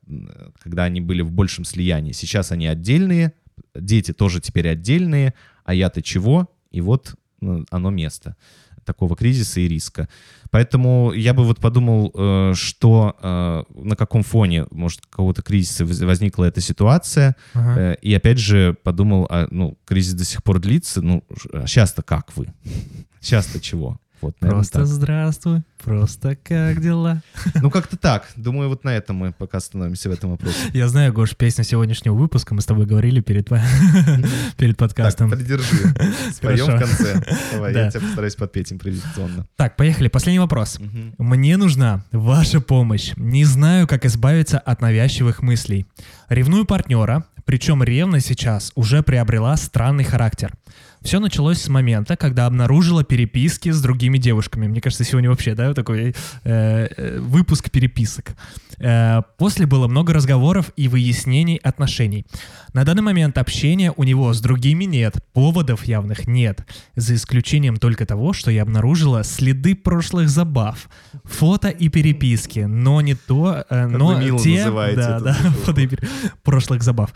когда они были в большем слиянии. Сейчас они отдельные, дети тоже теперь отдельные, а я-то чего? И вот ну, оно место такого кризиса и риска. Поэтому я бы вот подумал, э, что э, на каком фоне, может, какого-то кризиса воз- возникла эта ситуация, Ага. Э, И опять же подумал, а, ну, кризис до сих пор длится, ну, сейчас-то как вы? Сейчас-то чего? Вот, наверное, Просто здравствуй, просто как дела? так. Ну, как-то так. Думаю, вот на этом мы пока остановимся в этом вопросе. Я знаю, Гош, песню сегодняшнего выпуска мы с тобой говорили перед, перед Так, подкастом. придержи. Споем в конце. Давай, Да. я тебя постараюсь подпеть импровизационно. Так, поехали. Последний вопрос. Мне нужна ваша помощь. Не знаю, как избавиться от навязчивых мыслей. Ревную партнера, причем ревность сейчас уже приобрела странный характер. Все началось с момента, когда обнаружила переписки с другими девушками. Мне кажется, сегодня вообще, да, такой э, э, выпуск переписок. Э, после было много разговоров и выяснений отношений. На данный момент общения у него с другими нет, поводов явных нет, за исключением только того, что я обнаружила следы прошлых забав, фото и переписки, но не то, э, но те, да, да, фото и пер- прошлых забав.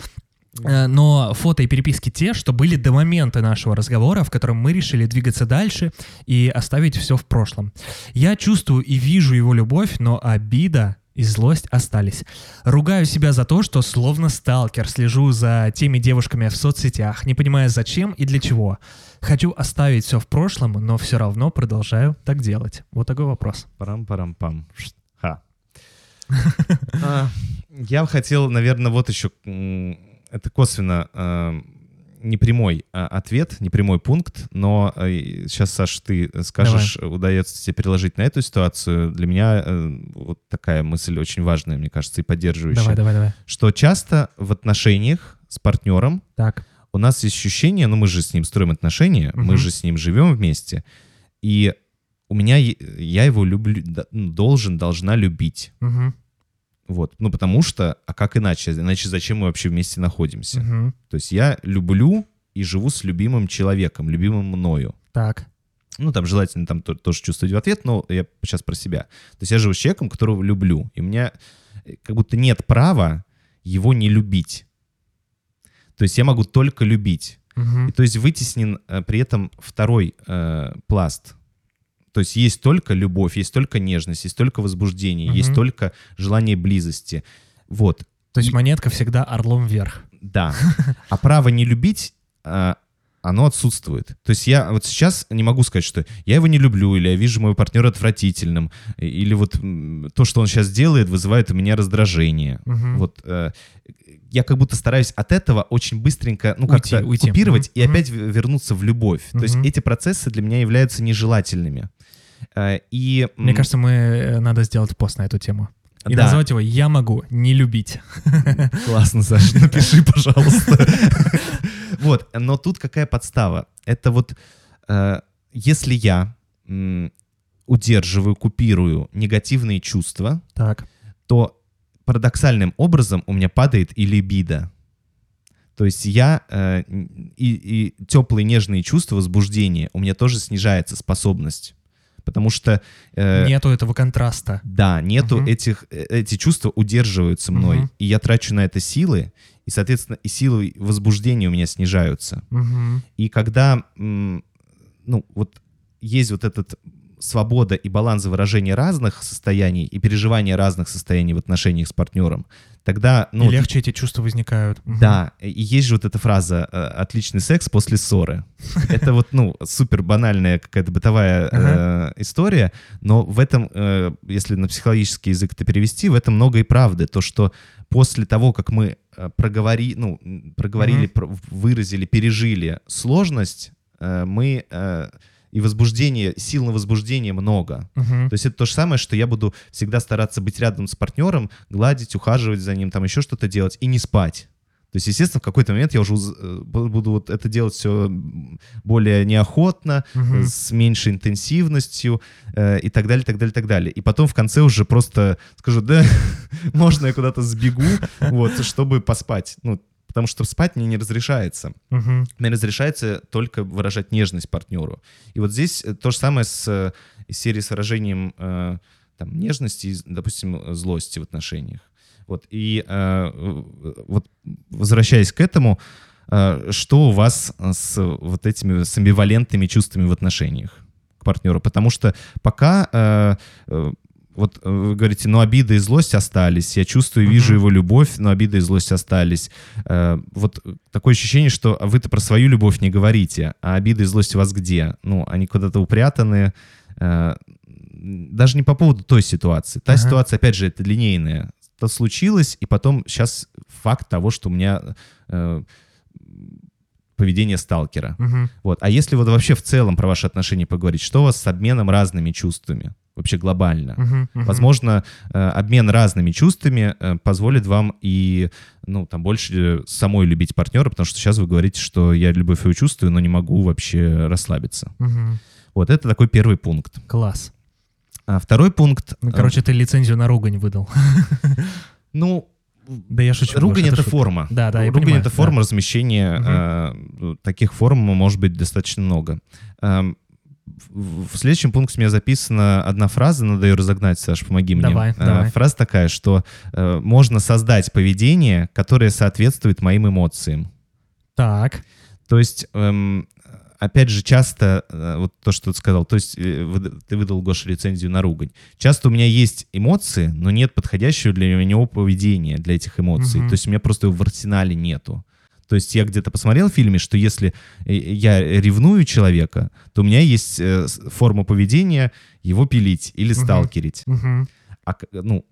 Э, Но фото и переписки те, что были до момента нашего разговора, в котором мы решили двигаться дальше и оставить все в прошлом. Я чувствую и вижу его любовь, но обида и злость остались. Ругаю себя за то, что словно сталкер слежу за теми девушками в соцсетях, не понимая зачем и для чего. Хочу оставить все в прошлом, но все равно продолжаю так делать. Вот такой вопрос. Парам-парам-пам. Ха. А, Я хотел, наверное, вот еще... Это косвенно э, непрямой а, ответ, непрямой пункт, но э, сейчас, Саш, ты скажешь, удается тебе переложить на эту ситуацию. Для меня э, вот такая мысль очень важная, мне кажется, и поддерживающая. Давай, давай, давай. Что часто в отношениях с партнером Так. у нас есть ощущение, ну мы же с ним строим отношения, мы Мгм. же с ним живем вместе, и у меня, я его люблю, ну, должен, должна любить. Мгм. Вот. Ну, потому что, а как иначе? Иначе зачем мы вообще вместе находимся? Мгм. То есть я люблю и живу с любимым человеком, любимым мною. Так. Ну, там желательно там то- тоже чувствовать в ответ, но я сейчас про себя. То есть я живу с человеком, которого люблю, и у меня э, как будто нет права его не любить. То есть я могу только любить. Мгм. И то есть вытеснен э, при этом второй э, пласт. То есть есть только любовь, есть только нежность, есть только возбуждение, Мгм. есть только желание близости. Вот, То есть монетка всегда орлом вверх. да. А право не любить, а, оно отсутствует. То есть я вот сейчас не могу сказать, что я его не люблю, или я вижу моего партнера отвратительным, и- или вот то, что он сейчас делает, вызывает у меня раздражение. Мгм. Вот э, я как будто стараюсь от этого очень быстренько, ну, как-то уйти. купировать и Мгм. опять вернуться в любовь. То есть эти процессы для меня являются нежелательными. Э, И Мне кажется, мы э, надо сделать пост на эту тему. И да. назвать его «Я могу не любить». Классно, Саша, напиши, пожалуйста. Вот, но тут какая подстава? Это вот, э, если я м, удерживаю, купирую негативные чувства, Так. то парадоксальным образом у меня падает и либидо. То есть я э, и, и теплые нежные чувства, возбуждение, у меня тоже снижается способность. Потому что э, Нету этого контраста. да, нету Мгм. этих, э, эти чувства удерживаются мной, Мгм. и я трачу на это силы, и, соответственно, и силы возбуждения у меня снижаются. Мгм. И когда, ну, вот есть вот этот свобода и баланс выражения разных состояний и переживания разных состояний в отношениях с партнером, тогда, ну, И легче эти чувства возникают. Да, и есть же вот эта фраза э, «отличный секс после ссоры». Это вот, ну, супер банальная какая-то бытовая э, история, но в этом, э, если на психологический язык это перевести, в этом много и правды. То, что после того, как мы проговори, ну, проговорили, выразили, пережили сложность, мы... и возбуждение, сил на возбуждение много. Мгм. То есть это то же самое, что я буду всегда стараться быть рядом с партнером, гладить, ухаживать за ним, там еще что-то делать и не спать. То есть, естественно, в какой-то момент я уже э, бу- буду вот это делать все более неохотно, э, с меньшей интенсивностью э, и так далее, так далее, так далее. И потом в конце уже просто скажу, да, можно я куда-то сбегу, вот, чтобы поспать. Ну, потому что спать мне не разрешается. Мгм. Мне разрешается только выражать нежность партнеру. И вот здесь э, то же самое с э, из серии с выражением э, там, нежности и, допустим, э, злости в отношениях. Вот. И э, вот возвращаясь к этому, э, что у вас с вот этими с амбивалентными чувствами в отношениях к партнеру? Потому что пока э, вот э, вы говорите, ну обида и злость остались, я чувствую, вижу Мгм. его любовь, но обида и злость остались. Э, Вот такое ощущение, что вы-то про свою любовь не говорите, а обида и злость у вас где? Ну, они куда-то упрятаны. э, Даже не по поводу той ситуации. Та Ага. ситуация, опять же, это линейная. Это случилось, и потом сейчас факт того, что у меня э, поведение сталкера. Мгм. Вот. А если вот вообще в целом про ваши отношения поговорить, что у вас с обменом разными чувствами? Вообще глобально. Мгм. Мгм. Возможно, э, обмен разными чувствами э, позволит вам и, ну, там, больше э, самой любить партнера, потому что сейчас вы говорите, что я любовь его чувствую, но не могу вообще расслабиться. Мгм. Вот это такой первый пункт. Класс. А второй пункт... Ну, э, короче, ты лицензию на ругань выдал. ну, Да я шучу. ругань это шутка. форма. Да, да, я Ругань понимаю, это да. форма размещения. э, таких форм может быть достаточно много. Эм, в, следующем пункте у меня записана одна фраза, надо ее разогнать, Саш, помоги мне. Давай, Э, давай. Фраза такая, что э, можно создать поведение, которое соответствует моим эмоциям. Так. То есть, эм, опять же, часто, э, вот то, что ты сказал, то есть э, ты выдал, Гоша, лицензию на ругань. Часто у меня есть эмоции, но нет подходящего для него поведения, для этих эмоций. Мгм. То есть у меня просто его в арсенале нету. То есть я где-то посмотрел в фильме, что если э, я ревную человека, то у меня есть э, форма поведения его пилить или сталкерить. Мгм. А, ну,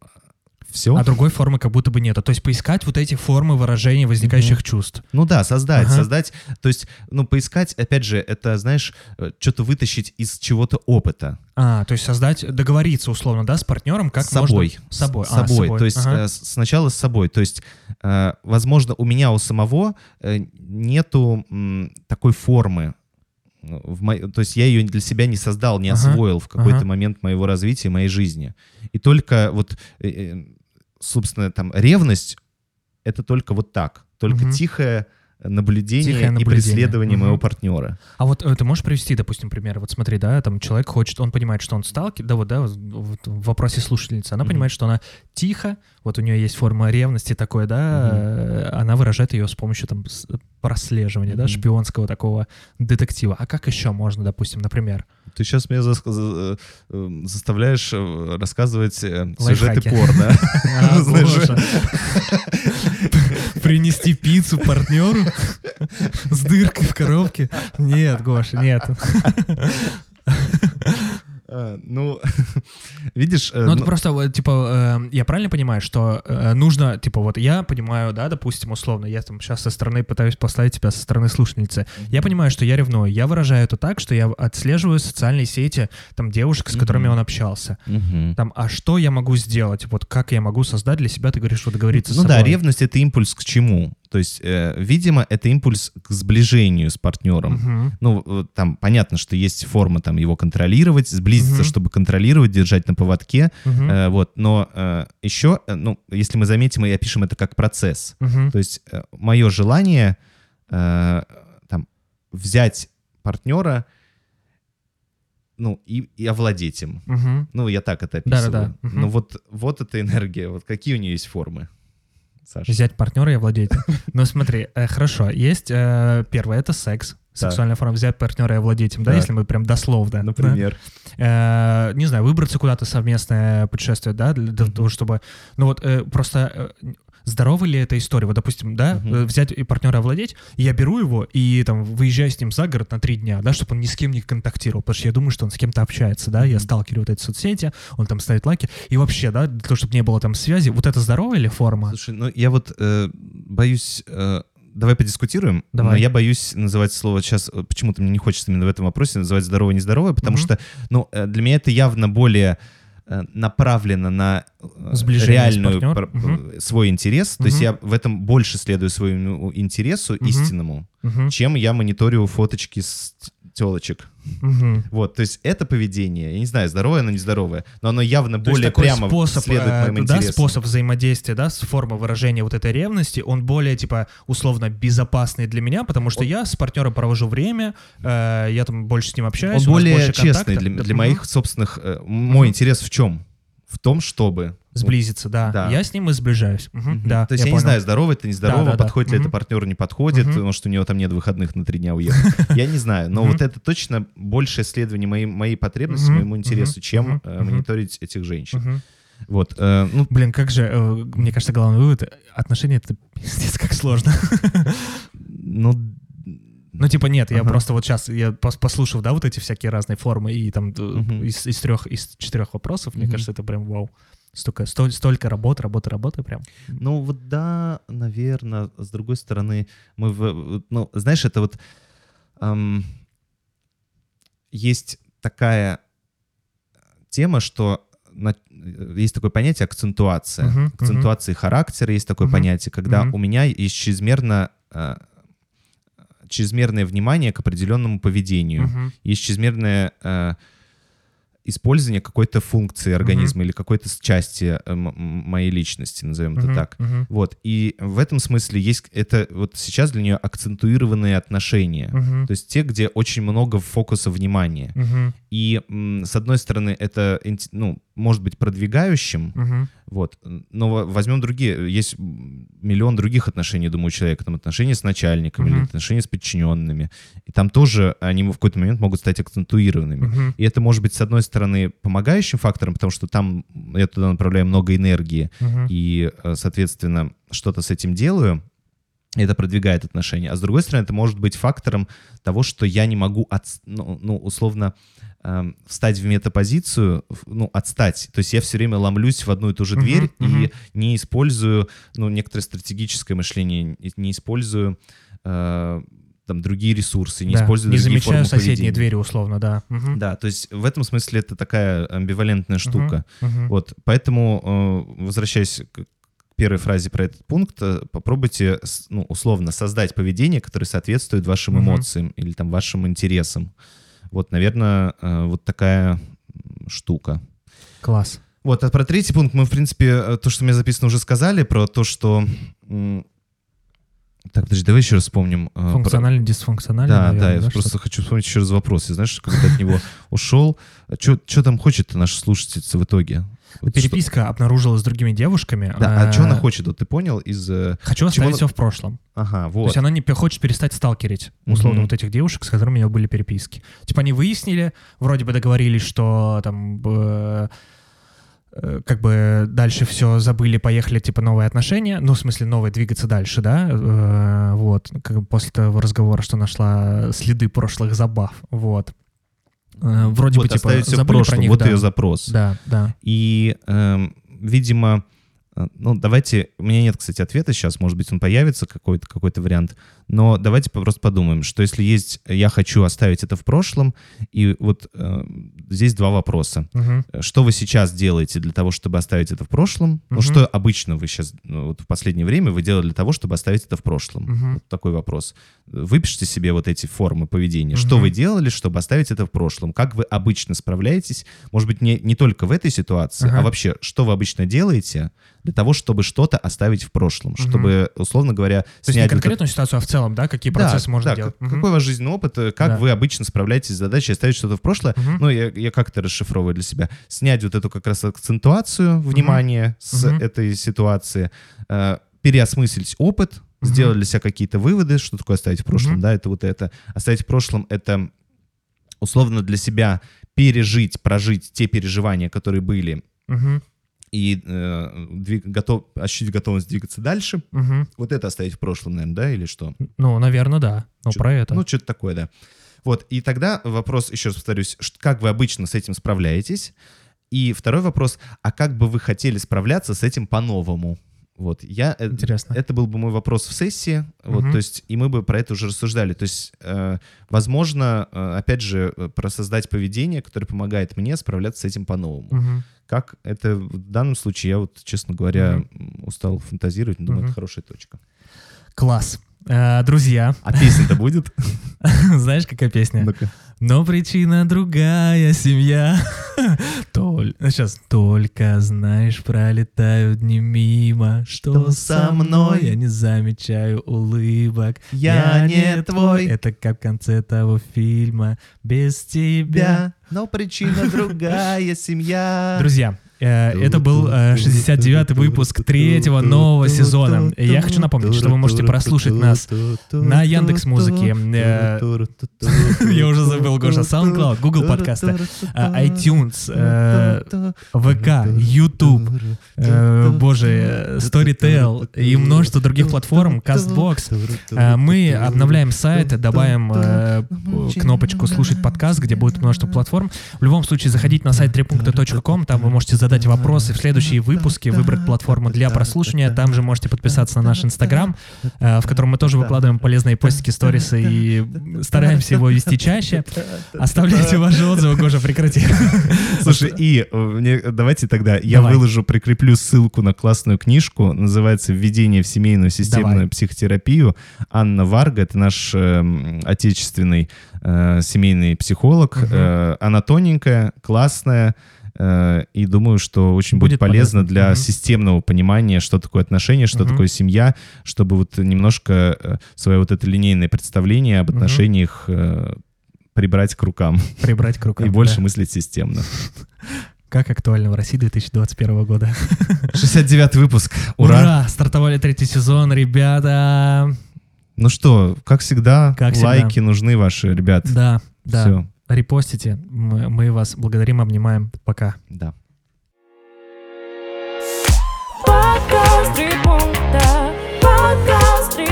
все. А другой формы как будто бы нет. То есть поискать вот эти формы выражения возникающих чувств. Ну да, создать, Ага. создать, то есть, ну, поискать, опять же, это, знаешь, э, что-то вытащить из чего-то опыта. А, то есть создать, договориться условно, да, с партнером, как с собой. можно... С собой. С А, с собой. То есть Ага. э, сначала с собой. То есть, э, возможно, у меня у самого э, нету м, такой формы. э, В мо- То есть я ее для себя не создал, не Ага, освоил в какой-то ага. момент моего развития, моей жизни. И только вот, э, собственно, там ревность — это только вот так. Только Мгм. тихое наблюдение, Тихое и наблюдение. преследование Мгм. моего партнера. А вот э, ты можешь привести, допустим, пример? Вот смотри, да, там человек хочет, он понимает, что он сталкер, да, вот, да, вот в вопросе слушательницы, она Мгм. понимает, что она тихо, вот у нее есть форма ревности такой, да, э, она выражает ее с помощью там прослеживания, да, Мгм. шпионского такого детектива. А как еще можно, допустим, например? Ты сейчас меня за- э, заставляешь рассказывать сюжеты порно. Принести пиццу партнеру с дыркой в коробке? Нет, Гоша, нет. А, Ну, видишь, э, Ну, это ну, просто, вот, типа, э, я правильно понимаю, что э, нужно, типа, вот я понимаю, да, допустим, условно, я там сейчас со стороны пытаюсь поставить тебя со стороны слушательницы. Я понимаю, что я ревную. Я выражаю это так, что я отслеживаю социальные сети, там, девушек, с которыми он общался. Там, а что я могу сделать? Вот как я могу создать для себя, ты говоришь, что договориться с Ну да, ревность — это импульс к чему? То есть, э, видимо, это импульс к сближению с партнером. Мгм. Ну, э, там понятно, что есть форма там его контролировать, сблизиться, Мгм. чтобы контролировать, держать на поводке. Мгм. Э, вот, но еще, ну, если мы заметим и опишем это как процесс, Мгм. то есть мое желание э, там взять партнера, ну и, и овладеть им. Мгм. Ну, я так это описываю. Да-да-да. Мгм. Ну вот, вот эта энергия, вот какие у нее есть формы, Саша? Взять партнера и овладеть. Ну смотри, э, хорошо, есть э, первое, это секс. Сексуальная форма взять партнера и овладеть им, да, если мы прям дословно. Например. Э, не знаю, выбраться куда-то совместное путешествие, да, для того, чтобы... Ну вот просто... Здорова ли эта история? Вот, допустим, да, э, взять и партнера овладеть, и я беру его и там выезжаю с ним за город на три дня, да, чтобы он ни с кем не контактировал, потому что я думаю, что он с кем-то общается, да, я сталкиваю вот эти соцсети, он там ставит лайки, и вообще, да, для того, чтобы не было там связи, вот это здоровая ли форма? Слушай, ну я вот э, боюсь... э, давай подискутируем. Давай. Но я боюсь называть слово сейчас... э, Почему-то мне не хочется именно в этом вопросе называть здоровое-нездоровое, потому Мгм. что, ну, э, для меня это явно более направлено на э, Сближение реальную пар- Мгм. э, свой интерес. То есть я в этом больше следую своему интересу Мгм. истинному, Мгм, чем я мониторю фоточки с телочек. мгм. Вот, то есть это поведение, я не знаю, здоровое оно, нездоровое, но оно явно То более прямо способ, следует э, моим да, интересам. способ взаимодействия, да, с формой выражения вот этой ревности, он более, типа, условно безопасный для меня, потому что Он- я с партнером провожу время, э, я там больше с ним общаюсь. Он более честный контакта. для, для Мгм. моих собственных... э, Мой Мгм. интерес в чем? В том, чтобы... Сблизиться, да. Да. Я с ним и сближаюсь. Мгм. Да, То есть я, не понял. знаю, здорово это, нездорово, Да, да, да. подходит ли это Мгм. партнеру, не подходит, Мгм. может, у него там нет выходных на три дня уехать. Я не знаю, но вот это точно больше исследование моей, моей потребности, моему интересу, чем э, мониторить этих женщин. Вот, э, ну, Блин, как же, э, мне кажется, главный вывод, отношения это пиздец как сложно. ну, Ну, типа, нет, я Ага. просто вот сейчас, я пос- послушав, да, вот эти всякие разные формы, и там э, из, из трех, из четырех вопросов, мне кажется, это прям вау. Столько, столь- столько работы, работы, работы прям. Ну вот да, наверное, с другой стороны, мы, в- ну, знаешь, это вот эм, есть такая тема, что на- есть такое понятие акцентуация. Мгм. Акцентуации характера есть такое Мгм, понятие, когда мгм. у меня есть чрезмерно э, чрезмерное внимание к определенному поведению Мгм. есть чрезмерное э, использование какой-то функции организма или какой-то части э, моей личности, назовем это Мгм, так. мгм, Вот, и в этом смысле есть это вот сейчас для нее акцентуированные отношения. мгм, То есть те, где очень много фокуса внимания. мгм, И с одной стороны это ну, может быть продвигающим, мгм, вот, но во- возьмем другие, есть миллион других отношений, думаю, у человека, там отношения с начальником или Мгм. отношения с подчиненными. И там тоже они в какой-то момент могут стать акцентуированными. мгм, И это может быть, с одной стороны, помогающим фактором, потому что там я туда направляю много энергии, мгм. и, э, соответственно, что-то с этим делаю, это продвигает отношения. А с другой стороны, это может быть фактором того, что я не могу, отс- ну, ну, условно, эм, встать в метапозицию, ну, отстать. То есть я все время ломлюсь в одну и ту же дверь мгм. и не использую, ну, некоторое стратегическое мышление, не использую э, там другие ресурсы, не Да, использую не другие замечаю формы соседние поведения. двери, условно, да. Мгм. Да, то есть в этом смысле это такая амбивалентная штука. Мгм. Вот, поэтому, э, возвращаясь к первой фразе про этот пункт, э, попробуйте, ну, условно, создать поведение, которое соответствует вашим Мгм. эмоциям или там вашим интересам. Вот, наверное, э, вот такая штука. Класс. Вот, а про третий пункт мы, в принципе, э, то, что у меня записано, уже сказали, про то, что... Так, подожди, давай еще раз вспомним. э, про- Функционально, дисфункционально, да, наверное, да, я да, просто хочу вспомнить еще раз вопрос. Я знаешь, когда от него ушел, что там хочет наша слушательница в итоге? Вот что- Переписка обнаружилась с другими девушками. Да, а что она э, хочет? Вот ты понял из... э, Хочу оставить она- все в прошлом. Ага, То вот. есть она не хочет перестать сталкерить, условно, Мгм. вот этих девушек, с которыми у нее были переписки. Типа они выяснили, вроде бы договорились, что там э, э, как бы дальше все забыли, поехали, типа новые отношения, ну, в смысле, новые, двигаться дальше, да, э, вот, как бы после того разговора, что нашла следы прошлых забав, вот. Э, Вроде вот бы, типа, забыли про них, вот да. ее запрос. Да, да. И, эм, видимо, э, ну, давайте... У меня нет, кстати, ответа сейчас, может быть, он появится, какой-то какой вариант. Но давайте просто подумаем, что если есть «я хочу оставить это в прошлом», и вот э, здесь два вопроса. Мгм. Что вы сейчас делаете для того, чтобы оставить это в прошлом? Ну, Мгм. что обычно вы сейчас, ну, вот в последнее время вы делали для того, чтобы оставить это в прошлом? Мгм. Вот такой вопрос. Выпишите себе вот эти формы поведения. Что Мгм. вы делали, чтобы оставить это в прошлом? Как вы обычно справляетесь? Может быть, не, не только в этой ситуации, Ага. а вообще, что вы обычно делаете для того, чтобы что-то оставить в прошлом? Мгм. Чтобы, условно говоря, То есть не снять... конкретную ситуацию, а в целом, да, какие да, процессы можно да, делать. как- Мгм. Какой ваш жизненный опыт, э, как Да. вы обычно справляетесь с задачей оставить что-то в прошлое? Мгм. Ну, я, я как-то расшифровываю для себя. Снять вот эту как раз акцентуацию внимания с Мгм. этой ситуации, э, переосмыслить опыт, Мгм. сделать для себя какие-то выводы, что такое оставить в прошлом, Мгм. да, это вот это. Оставить в прошлом — это условно для себя пережить, прожить те переживания, которые были, Мгм. И э, двиг- готов, ощутить готовность двигаться дальше. Мгм. Вот это оставить в прошлом, наверное, да, или что? Ну, наверное, да. Чё- про это. Ну, что-то такое, да. Вот, и тогда вопрос, еще раз повторюсь, как вы обычно с этим справляетесь? И второй вопрос, а как бы вы хотели справляться с этим по-новому? Вот, я... э, Интересно. Это был бы мой вопрос в сессии, вот, Мгм. то есть, и мы бы про это уже рассуждали. То есть, э, возможно, э, опять же, э, про создать поведение, которое помогает мне справляться с этим по-новому. Мгм. Как это в данном случае, я вот, честно говоря, м, устал фантазировать, но думаю, Мгм. это хорошая точка. Класс. Э, Друзья, А песня-то будет? знаешь, какая песня? Ну-ка. Но причина другая, семья. Толь... Сейчас. Только, знаешь, пролетают дни мимо. Что со мной? Я не замечаю улыбок. Я не твой. Это как в конце того фильма. Без тебя. но причина другая семья. Друзья, э, это был э, 69-й выпуск третьего нового сезона. Я хочу напомнить, что вы можете прослушать нас на Яндекс.Музыке, э, я уже забыл, Гоша, SoundCloud, Google подкасты, э, iTunes, э, ВК, YouTube, э, боже, э, Storytel и множество других платформ, CastBox. Э, Мы обновляем сайт, добавим э, кнопочку «Слушать подкаст», где будет множество платформ. В любом случае, заходите на сайт трепункта.ком, там вы можете задать вопросы в следующие выпуски, выбрать платформу для прослушивания. Там же можете подписаться на наш Инстаграм, э, в котором мы тоже выкладываем полезные постики, сторисы и стараемся его вести чаще. Оставляйте ваши отзывы, Гоша, прекрати. Слушай, и э, мне, давайте тогда я Давай. выложу, прикреплю ссылку на классную книжку, называется «Введение в семейную системную Давай. психотерапию». Анна Варга, это наш отечественный э, семейный психолог. Э, она тоненькая, классная, э, и думаю, что очень будет, Будет полезно полезно. для Мгм. системного понимания, что такое отношения, что Мгм. такое семья, чтобы вот немножко э, свое вот это линейное представление об отношениях э, прибрать к рукам Прибрать к рукам. и больше да. мыслить системно. Как актуально в России 2021 года. 69 выпуск. Ура. Ура! Стартовали третий сезон, ребята. Ну что, как всегда, Как всегда. лайки нужны ваши, ребят. Да, да. Все, репостите. Мы, мы вас благодарим, обнимаем. Пока. Да. Подкаст три. Подкаст три.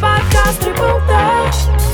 Подкаст три